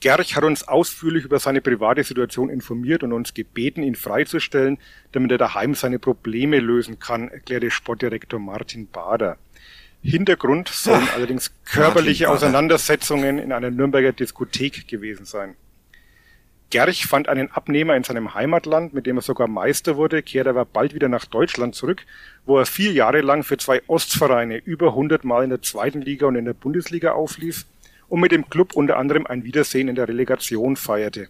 Gerch hat uns ausführlich über seine private Situation informiert und uns gebeten, ihn freizustellen, damit er daheim seine Probleme lösen kann, erklärte Sportdirektor Martin Bader. Hintergrund sollen Ach, allerdings körperliche Auseinandersetzungen in einer Nürnberger Diskothek gewesen sein. Gerch fand einen Abnehmer in seinem Heimatland, mit dem er sogar Meister wurde, kehrte aber bald wieder nach Deutschland zurück, wo er vier Jahre lang für zwei Ostvereine über 100 Mal in der zweiten Liga und in der Bundesliga auflief und mit dem Klub unter anderem ein Wiedersehen in der Relegation feierte.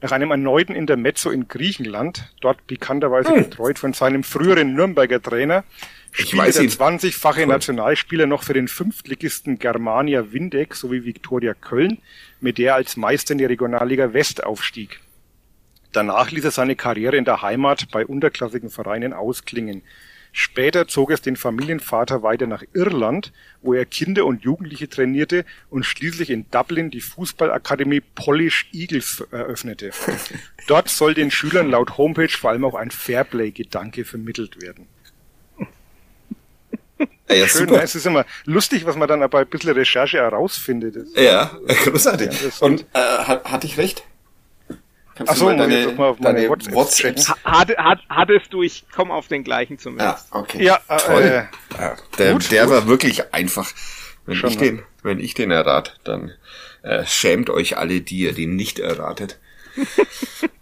Nach einem erneuten Intermezzo in Griechenland, dort bekannterweise hm. betreut von seinem früheren Nürnberger Trainer, spielte der 20-fache Nationalspieler noch für den Fünftligisten Germania Windeck sowie Viktoria Köln, mit der er als Meister in die Regionalliga West aufstieg. Danach ließ er seine Karriere in der Heimat bei unterklassigen Vereinen ausklingen. Später zog es den Familienvater weiter nach Irland, wo er Kinder und Jugendliche trainierte und schließlich in Dublin die Fußballakademie Polish Eagles eröffnete. Dort soll den Schülern laut Homepage vor allem auch ein Fairplay-Gedanke vermittelt werden. Ja, Schön. Ne? es ist immer lustig, was man dann bei ein bisschen Recherche herausfindet.
Ja, großartig. Ja, und äh, hat, hatte ich recht?
Kannst Ach so, du mal deine, mal auf meine WhatsApp WhatsApps hat, hat, hattest du, ich komme auf den gleichen zumindest.
Ah, okay. Ja, äh, Toll. Äh, ja, der gut, der gut. war wirklich einfach. Wenn Schon ich den, wenn ich den errat, dann äh, schämt euch alle, die ihr den nicht erratet.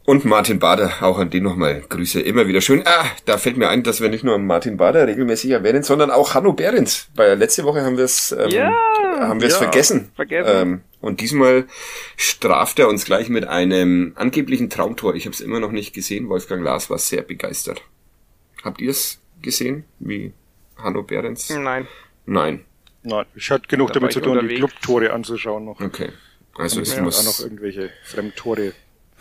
Und Martin Bader, auch an den nochmal Grüße, immer wieder schön. Ah, da fällt mir ein, dass wir nicht nur Martin Bader regelmäßig erwähnen, sondern auch Hanno Behrens. Weil letzte Woche haben wir es ähm, ja, haben wir es ja, vergessen. vergessen. Ähm, und diesmal straft er uns gleich mit einem angeblichen Traumtor. Ich habe es immer noch nicht gesehen. Wolfgang Lars war sehr begeistert. Habt ihr es gesehen, wie Hanno Behrens?
Nein.
Nein.
Nein, ich hatte genug da damit zu tun, unterwegs. die Clubtore anzuschauen noch.
Okay. Also
es muss auch noch irgendwelche Fremdtore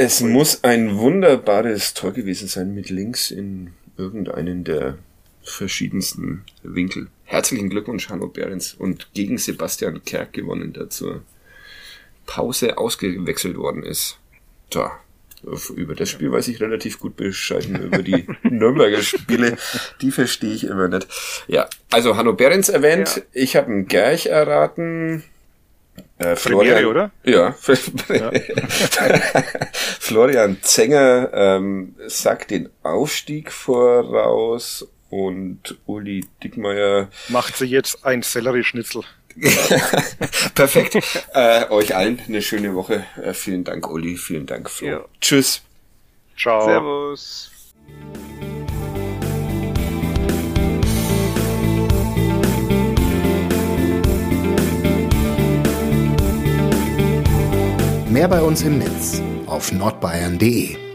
es muss ein wunderbares Tor gewesen sein mit links in irgendeinen der verschiedensten Winkel. Herzlichen Glückwunsch, Hanno Behrens. Und gegen Sebastian Kerk gewonnen, der zur Pause ausgewechselt worden ist. Da, über das Spiel weiß ich relativ gut Bescheid. Über die Nürnberger Spiele, die verstehe ich immer nicht. Ja, also Hanno Behrens erwähnt. Ja. Ich habe einen Gerch erraten.
Äh, Florian, Premiere, oder?
Ja. ja. Florian Zenger ähm, sagt den Aufstieg voraus und Uli Dickmeier
macht sie jetzt ein Sellerieschnitzel.
Perfekt. äh, euch allen eine schöne Woche. Äh, vielen Dank, Uli. Vielen Dank, Flo. Ja. Tschüss.
Ciao. Servus.
Mehr bei uns im Netz auf nordbayern.de